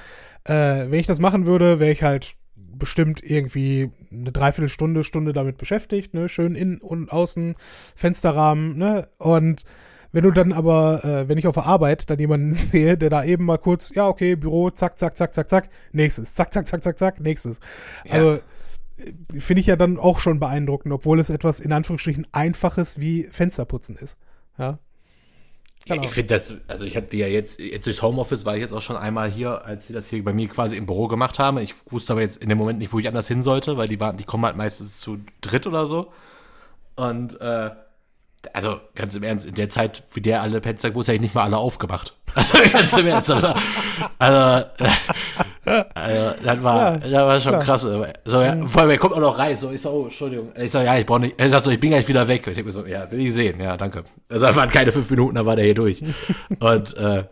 Äh, wenn ich das machen würde, wäre ich halt bestimmt irgendwie eine Dreiviertelstunde, Stunde damit beschäftigt, ne? Schön innen und außen, Fensterrahmen, ne? Und wenn du dann aber, äh, wenn ich auf der Arbeit dann jemanden sehe, der da eben mal kurz, ja, okay, Büro, zack, zack, zack, zack, zack, nächstes, zack, zack, zack, zack, zack, nächstes. Ja. Also äh, finde ich ja dann auch schon beeindruckend, obwohl es etwas in Anführungsstrichen einfaches wie Fensterputzen ist. Ja. Genau. Ich finde das, also ich habe die ja jetzt, jetzt durchs Homeoffice war ich jetzt auch schon einmal hier, als sie das hier bei mir quasi im Büro gemacht haben. Ich wusste aber jetzt in dem Moment nicht, wo ich anders hin sollte, weil die waren, die kommen halt meistens zu dritt oder so. Und äh, also ganz im Ernst, in der Zeit, wie der alle Fenster gewusst, hätte ich nicht mal alle aufgemacht. Also ganz im Ernst. Also, also, also das war, ja, das war schon klar. krass. So, ja, mhm. vor allem, er kommt auch noch rein. So, ich so, oh, Entschuldigung. Ich so, ja, ich brauche nicht. Er sagt so, ich bin gleich wieder weg. Und ich denke mir so, ja, will ich sehen. Ja, danke. Also, das waren keine fünf Minuten, da war der hier durch. Und äh,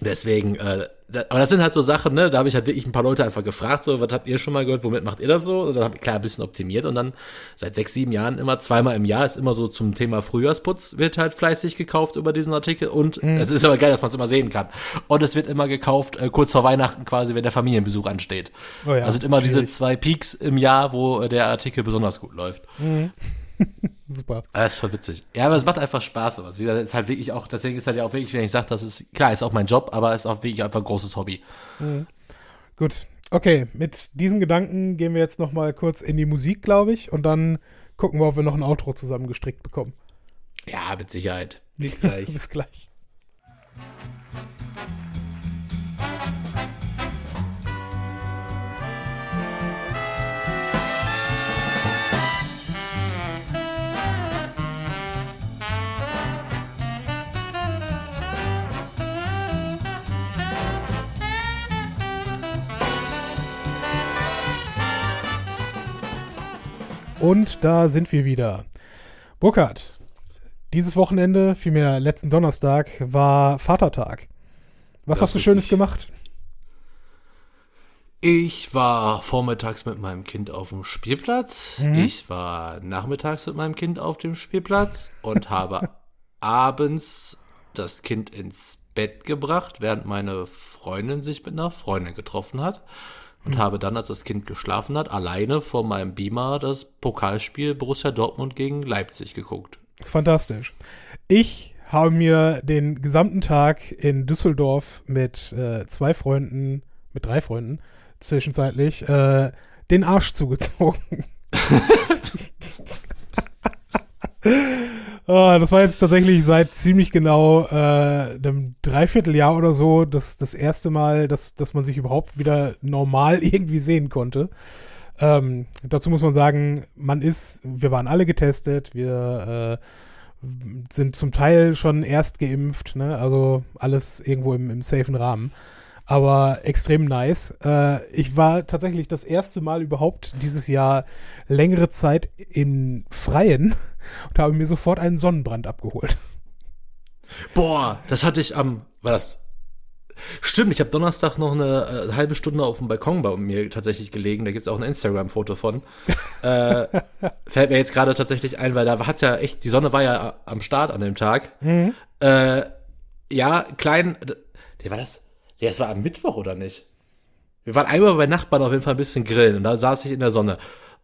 deswegen, äh, aber das sind halt so Sachen, ne? Da habe ich halt wirklich ein paar Leute einfach gefragt, so, was habt ihr schon mal gehört, womit macht ihr das so? Und dann habe ich klar ein bisschen optimiert und dann seit sechs, sieben Jahren immer zweimal im Jahr ist immer so zum Thema Frühjahrsputz wird halt fleißig gekauft über diesen Artikel und mhm. es ist aber geil, dass man es immer sehen kann. Und es wird immer gekauft äh, kurz vor Weihnachten quasi, wenn der Familienbesuch ansteht. Oh ja, also sind immer schwierig. diese zwei Peaks im Jahr, wo äh, der Artikel besonders gut läuft. Mhm. Super. Das ist voll witzig. Ja, aber es macht einfach Spaß. Sowas. Wie gesagt, ist halt wirklich auch, deswegen ist halt ja auch wirklich, wenn ich sage, das ist, klar, ist auch mein Job, aber ist auch wirklich einfach ein großes Hobby. Mhm. Gut. Okay, mit diesen Gedanken gehen wir jetzt noch mal kurz in die Musik, glaube ich, und dann gucken wir, ob wir noch ein Outro zusammengestrickt bekommen. Ja, mit Sicherheit. Bis gleich. Bis gleich. Und da sind wir wieder. Burkhard, dieses Wochenende, vielmehr letzten Donnerstag, war Vatertag. Was Das hast du Schönes richtig. gemacht? Ich war vormittags mit meinem Kind auf dem Spielplatz. Mhm. Ich war nachmittags mit meinem Kind auf dem Spielplatz und habe abends das Kind ins Bett gebracht, während meine Freundin sich mit einer Freundin getroffen hat. Und habe dann, als das Kind geschlafen hat, alleine vor meinem Beamer das Pokalspiel Borussia Dortmund gegen Leipzig geguckt. Fantastisch. Ich habe mir den gesamten Tag in Düsseldorf mit äh, zwei Freunden, mit drei Freunden, zwischenzeitlich, äh, den Arsch zugezogen. Ah, das war jetzt tatsächlich seit ziemlich genau äh, einem Dreivierteljahr oder so das, das erste Mal, dass, dass man sich überhaupt wieder normal irgendwie sehen konnte. Ähm, dazu muss man sagen, man ist, wir waren alle getestet, wir äh, sind zum Teil schon erst geimpft, ne? also alles irgendwo im, im safen Rahmen. Aber extrem nice. Äh, ich war tatsächlich das erste Mal überhaupt dieses Jahr längere Zeit im Freien und habe mir sofort einen Sonnenbrand abgeholt. Boah, das hatte ich am, war das, stimmt, ich habe Donnerstag noch eine äh, halbe Stunde auf dem Balkon bei mir tatsächlich gelegen, da gibt's auch ein Instagram-Foto von. äh, fällt mir jetzt gerade tatsächlich ein, weil da hat's ja echt, die Sonne war ja am Start an dem Tag. Äh, ja, klein, der war das, ja, es war am Mittwoch oder nicht? Wir waren einmal bei Nachbarn auf jeden Fall ein bisschen grillen und da saß ich in der Sonne.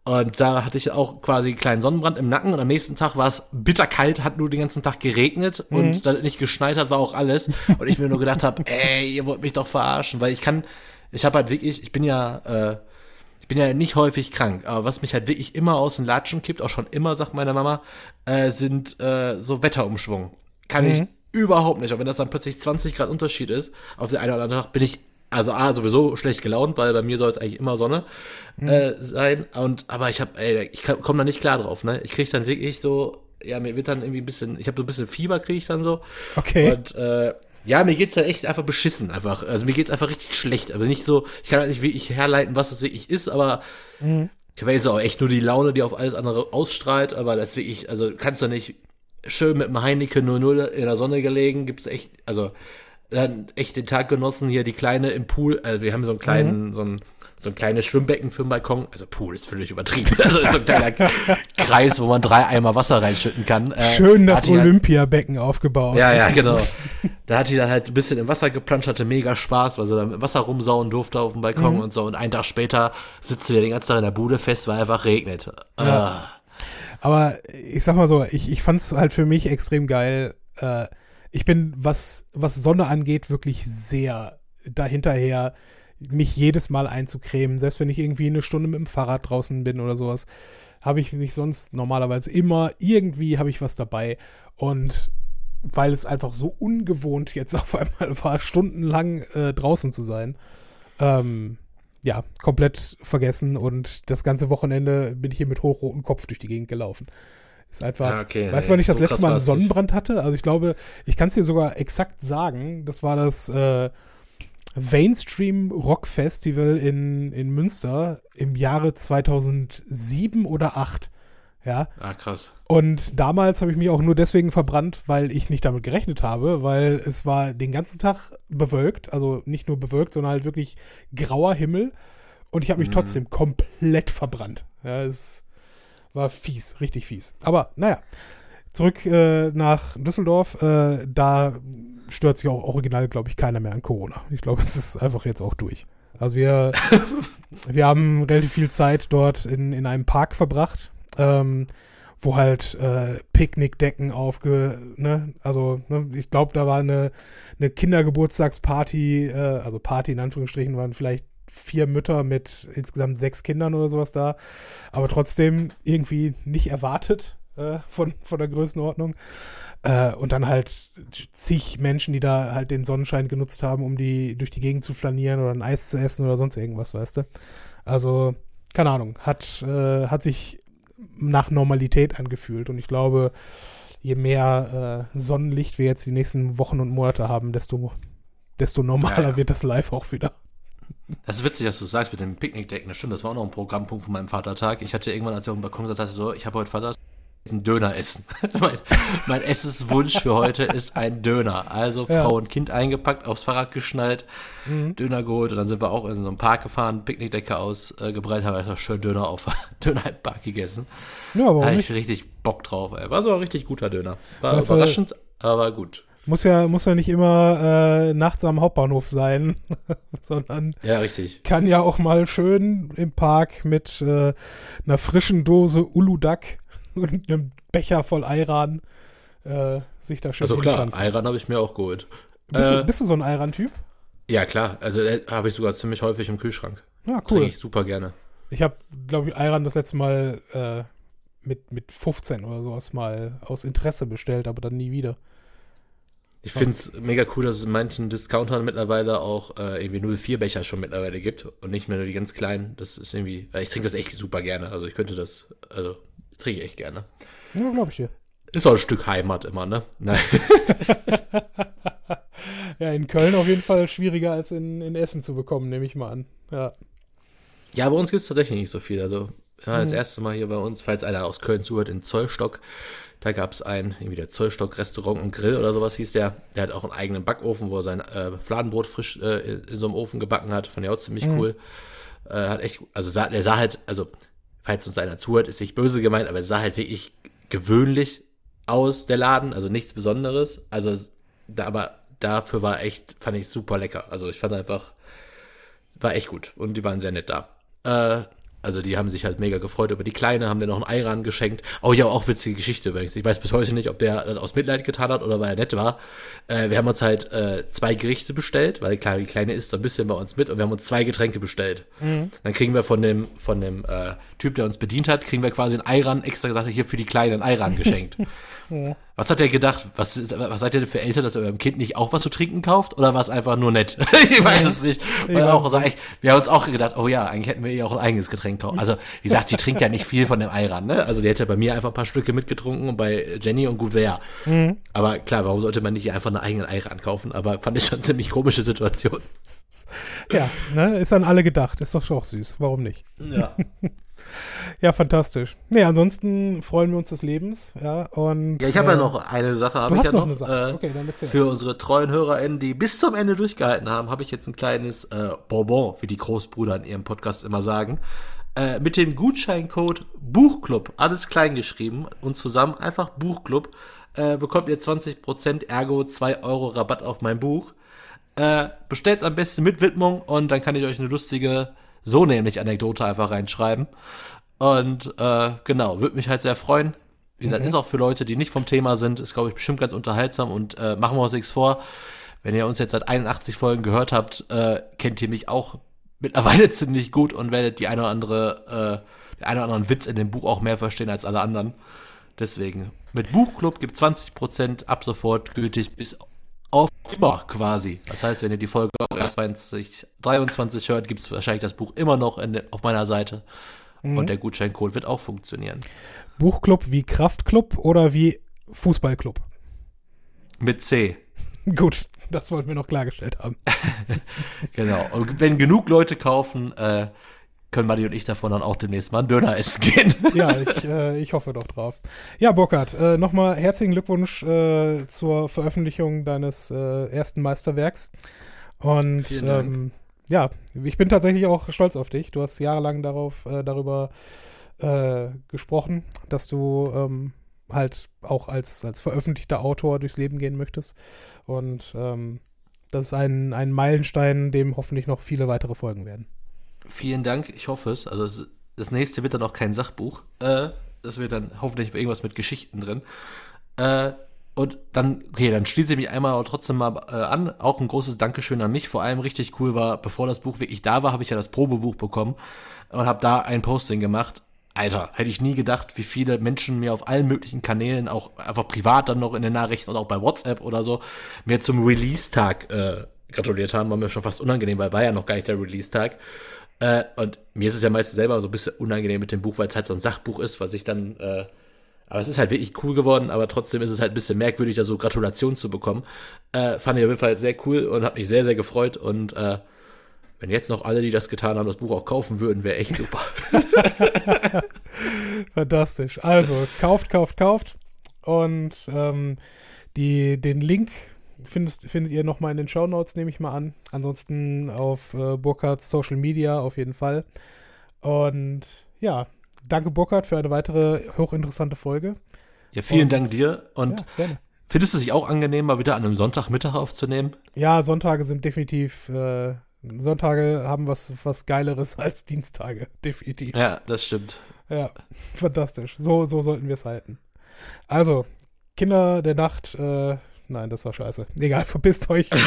Und da hatte ich auch quasi einen kleinen Sonnenbrand im Nacken und am nächsten Tag war es bitterkalt, hat nur den ganzen Tag geregnet und da es nicht geschneit hat, war auch alles. Und ich mir nur gedacht habe, ey, ihr wollt mich doch verarschen, weil ich kann, ich habe halt wirklich, ich bin ja, äh, ich bin ja nicht häufig krank, aber was mich halt wirklich immer aus den Latschen kippt, auch schon immer, sagt meine Mama, äh, sind äh, so Wetterumschwung. Kann ich überhaupt nicht. Und wenn das dann plötzlich 20 Grad Unterschied ist, auf den einen oder anderen Tag bin ich also A, sowieso schlecht gelaunt, weil bei mir soll es eigentlich immer Sonne äh, sein. Und aber ich habe, ey, ich komme da nicht klar drauf, ne? Ich kriege dann wirklich so, ja, mir wird dann irgendwie ein bisschen, ich habe so ein bisschen Fieber, kriege ich dann so. Okay. Und äh, ja, mir geht's da echt einfach beschissen, einfach. Also mir geht's einfach richtig schlecht. Aber nicht so, ich kann halt nicht wirklich herleiten, was es wirklich ist, aber ich weiß auch echt nur die Laune, die auf alles andere ausstrahlt, aber das wirklich, also kannst du nicht schön mit dem Heineken 00 in der Sonne gelegen, gibt's echt, also dann echt den Tag genossen, hier die kleine im Pool, also wir haben so einen kleinen, so ein so ein kleines Schwimmbecken für den Balkon. Also Pool ist völlig übertrieben. Also so ein kleiner Kreis, wo man drei Eimer Wasser reinschütten kann. Äh, Schön das halt- Olympiabecken aufgebaut. ja, ja, genau. Da hat die dann halt ein bisschen im Wasser geplanscht, hatte mega Spaß, weil sie dann im Wasser rumsauen durfte auf dem Balkon und so. Und einen Tag später sitzt sie ja den ganzen Tag in der Bude fest, weil einfach regnet. Ah. Aber ich sag mal so, ich, ich fand's halt für mich extrem geil. Äh, ich bin, was, was Sonne angeht, wirklich sehr dahinterher, mich jedes Mal einzucremen. Selbst wenn ich irgendwie eine Stunde mit dem Fahrrad draußen bin oder sowas, habe ich mich sonst normalerweise immer, irgendwie habe ich was dabei. Und weil es einfach so ungewohnt jetzt auf einmal war, stundenlang äh, draußen zu sein, ähm, ja, komplett vergessen und das ganze Wochenende bin ich hier mit hochrotem Kopf durch die Gegend gelaufen. Ist einfach. Ja, okay, weißt du, wann ich das so letzte krass Mal einen. Sonnenbrand hatte? Also ich glaube, ich kann es dir sogar exakt sagen. Das war das äh, Mainstream Rock Festival in, in Münster im Jahre 2007 oder 2008. Ja, ah, krass. und damals habe ich mich auch nur deswegen verbrannt, weil ich nicht damit gerechnet habe, weil es war den ganzen Tag bewölkt, also nicht nur bewölkt, sondern halt wirklich grauer Himmel und ich habe mich trotzdem komplett verbrannt. Ja, es war fies, richtig fies. Aber naja, zurück äh, nach Düsseldorf, äh, da stört sich auch original, glaube ich, keiner mehr an Corona. Ich glaube, es ist einfach jetzt auch durch. Also wir, wir haben relativ viel Zeit dort in, in einem Park verbracht, ähm, wo halt äh, Picknickdecken aufge, ne, also ne, ich glaube, da war eine, eine Kindergeburtstagsparty, äh, also Party in Anführungsstrichen, waren vielleicht vier Mütter mit insgesamt sechs Kindern oder sowas da, aber trotzdem irgendwie nicht erwartet äh, von, von der Größenordnung. Äh, und dann halt zig Menschen, die da halt den Sonnenschein genutzt haben, um die durch die Gegend zu flanieren oder ein Eis zu essen oder sonst irgendwas, weißt du. Also, keine Ahnung, hat, äh, hat sich nach Normalität angefühlt. Und ich glaube, je mehr äh, Sonnenlicht wir jetzt die nächsten Wochen und Monate haben, desto, desto normaler Ja, ja. wird das live auch wieder. Das ist witzig, dass du sagst mit dem Picknickdecken. Das stimmt, das war auch noch ein Programmpunkt von meinem Vatertag. Ich hatte irgendwann, als ich auf dem Balkon saß, so, ich habe heute Vatertag einen Döner essen. mein, mein Essenswunsch für heute ist ein Döner. Also ja. Frau und Kind eingepackt, aufs Fahrrad geschnallt, mhm. Döner geholt und dann sind wir auch in so einem Park gefahren, Picknickdecke ausgebreitet, äh, haben einfach schön Döner auf Döner im Park gegessen. Ja, aber Hatte ich richtig Bock drauf. Ey. War so ein richtig guter Döner. War das überraschend, war, aber gut. Muss ja, muss ja nicht immer äh, nachts am Hauptbahnhof sein, sondern ja, richtig. kann ja auch mal schön im Park mit äh, einer frischen Dose Uludak und einem Becher voll Ayran äh, sich da schön Also klar, Ayran habe ich mir auch geholt. Bist, äh, du, bist du so ein Ayran-Typ? Ja, klar. Also äh, habe ich sogar ziemlich häufig im Kühlschrank. Ja, cool. Trinke ich super gerne. Ich habe, glaube ich, Ayran das letzte Mal äh, mit, mit 15 oder sowas mal aus Interesse bestellt, aber dann nie wieder. Ich finde es mega cool, dass es in manchen Discountern mittlerweile auch äh, irgendwie 04 Becher schon mittlerweile gibt und nicht mehr nur die ganz kleinen. Das ist irgendwie, ich trinke das echt super gerne. Also ich könnte das, also Trinke ich echt gerne. Ja, glaube ich dir. Ist auch ein Stück Heimat immer, ne? Nein. ja, in Köln auf jeden Fall schwieriger als in, in Essen zu bekommen, nehme ich mal an. Ja. Ja, bei uns gibt es tatsächlich nicht so viel. Also, ja, das mhm. erste Mal hier bei uns, falls einer aus Köln zuhört, in Zollstock. Da gab es ein, irgendwie der Zollstock-Restaurant und Grill oder sowas hieß der. Der hat auch einen eigenen Backofen, wo er sein äh, Fladenbrot frisch äh, in so einem Ofen gebacken hat. Fand ich auch ziemlich mhm. cool. Äh, hat echt, also sah, der sah halt, also falls uns einer zuhört, ist nicht böse gemeint, aber es sah halt wirklich gewöhnlich aus, der Laden, also nichts Besonderes. Also, da, aber dafür war echt, fand ich super lecker. Also ich fand einfach, war echt gut und die waren sehr nett da. Äh, also die haben sich halt mega gefreut über die Kleine, haben dir noch ein Eiran geschenkt. Oh ja, auch witzige Geschichte übrigens. Ich weiß bis heute nicht, ob der das aus Mitleid getan hat oder weil er nett war. Äh, wir haben uns halt äh, zwei Gerichte bestellt, weil klar, die Kleine isst so ein bisschen bei uns mit und wir haben uns zwei Getränke bestellt. Mhm. Dann kriegen wir von dem, von dem äh, Typ, der uns bedient hat, kriegen wir quasi ein Eiran extra gesagt, hier für die Kleine ein Eiran geschenkt. Ja. Was hat er gedacht? Was, was seid ihr denn für Eltern, dass ihr eurem Kind nicht auch was zu trinken kauft? Oder war es einfach nur nett? ich weiß es nicht. Weil ja. auch, also wir haben uns auch gedacht, oh ja, eigentlich hätten wir ihr auch ein eigenes Getränk kaufen. Also, wie gesagt, die trinkt ja nicht viel von dem Eiran, ne? Also, die hätte bei mir einfach ein paar Stücke mitgetrunken und bei Jenny und gut wäre. Mhm. Aber klar, warum sollte man nicht einfach einen eigenen Eiran kaufen? Aber fand ich schon eine ziemlich komische Situation. Ja, ne? Ist an alle gedacht. Ist doch schon auch süß. Warum nicht? Ja. Ja, fantastisch. Nee, ansonsten freuen wir uns des Lebens. Ja, und, ja ich habe äh, ja noch eine Sache. Du hast ja noch, eine Sache. Äh, okay, dann erzähl. Für unsere treuen HörerInnen, die bis zum Ende durchgehalten haben, habe ich jetzt ein kleines äh, Bonbon, wie die Großbrüder in ihrem Podcast immer sagen. Äh, mit dem Gutscheincode Buchclub, alles klein geschrieben und zusammen einfach Buchclub, äh, bekommt ihr 20% ergo 2 Euro Rabatt auf mein Buch. Äh, bestellt's am besten mit Widmung und dann kann ich euch eine lustige so nämlich Anekdote einfach reinschreiben. Und äh, genau, würde mich halt sehr freuen. Wie gesagt, mhm. ist auch für Leute, die nicht vom Thema sind, ist, glaube ich, bestimmt ganz unterhaltsam und äh, machen wir uns nichts vor. Wenn ihr uns jetzt seit 81 Folgen gehört habt, äh, kennt ihr mich auch mittlerweile ziemlich gut und werdet die eine oder andere, äh, den einen oder anderen Witz in dem Buch auch mehr verstehen als alle anderen. Deswegen, mit Buchclub gibt 20% ab sofort gültig bis auf immer quasi. Das heißt, wenn ihr die Folge 2023 hört, gibt es wahrscheinlich das Buch immer noch in, auf meiner Seite. Mhm. Und der Gutscheincode wird auch funktionieren. Buchclub wie Kraftclub oder wie Fußballclub? Mit C. Gut, das wollten wir noch klargestellt haben. genau. Und wenn genug Leute kaufen, äh, können Madi und ich davon dann auch demnächst mal einen Döner essen gehen. ja, ich, äh, ich hoffe doch drauf. Ja, Burkhard, äh, nochmal herzlichen Glückwunsch äh, zur Veröffentlichung deines äh, ersten Meisterwerks. Und ähm, ja, ich bin tatsächlich auch stolz auf dich. Du hast jahrelang darauf, äh, darüber äh, gesprochen, dass du ähm, halt auch als, als veröffentlichter Autor durchs Leben gehen möchtest. Und ähm, das ist ein, ein Meilenstein, dem hoffentlich noch viele weitere folgen werden. Vielen Dank, ich hoffe es. Also das nächste wird dann auch kein Sachbuch. Äh, das wird dann hoffentlich irgendwas mit Geschichten drin. Äh, und dann, okay, dann schließe ich mich einmal trotzdem mal äh, an. Auch ein großes Dankeschön an mich. Vor allem richtig cool war, bevor das Buch wirklich da war, habe ich ja das Probebuch bekommen und habe da ein Posting gemacht. Alter, hätte ich nie gedacht, wie viele Menschen mir auf allen möglichen Kanälen, auch einfach privat dann noch in den Nachrichten und auch bei WhatsApp oder so, mir zum Release-Tag äh, gratuliert haben. War mir schon fast unangenehm, weil war ja noch gar nicht der Release-Tag. Äh, und mir ist es ja meistens selber so ein bisschen unangenehm mit dem Buch, weil es halt so ein Sachbuch ist, was ich dann. Äh, aber es ist halt wirklich cool geworden, aber trotzdem ist es halt ein bisschen merkwürdig, da so Gratulationen zu bekommen. Äh, fand ich auf jeden Fall sehr cool und hat mich sehr, sehr gefreut und äh, Wenn jetzt noch alle, die das getan haben, das Buch auch kaufen würden, wäre echt super. Fantastisch. Also, kauft, kauft, kauft. Und ähm, die, den Link findest, findet ihr nochmal in den Show Notes, nehme ich mal an. Ansonsten auf äh, Burkhards Social Media auf jeden Fall. Und ja, danke Burkhard für eine weitere hochinteressante Folge. Ja, vielen Und, Dank dir. Und ja, findest du es sich auch angenehm, mal wieder an einem Sonntagmittag aufzunehmen? Ja, Sonntage sind definitiv äh, Sonntage haben was, was Geileres als Dienstage, definitiv. Ja, das stimmt. Ja, fantastisch. So, so sollten wir es halten. Also, Kinder der Nacht, äh, nein, das war scheiße. Egal, verpisst euch.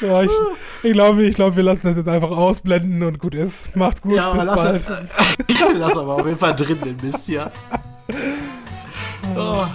ja, ich, ich glaube, ich glaub, wir lassen das jetzt einfach ausblenden und gut ist. Macht's gut. Ja, bis lass, bald. lass aber auf jeden Fall drin den Mist hier. Oh.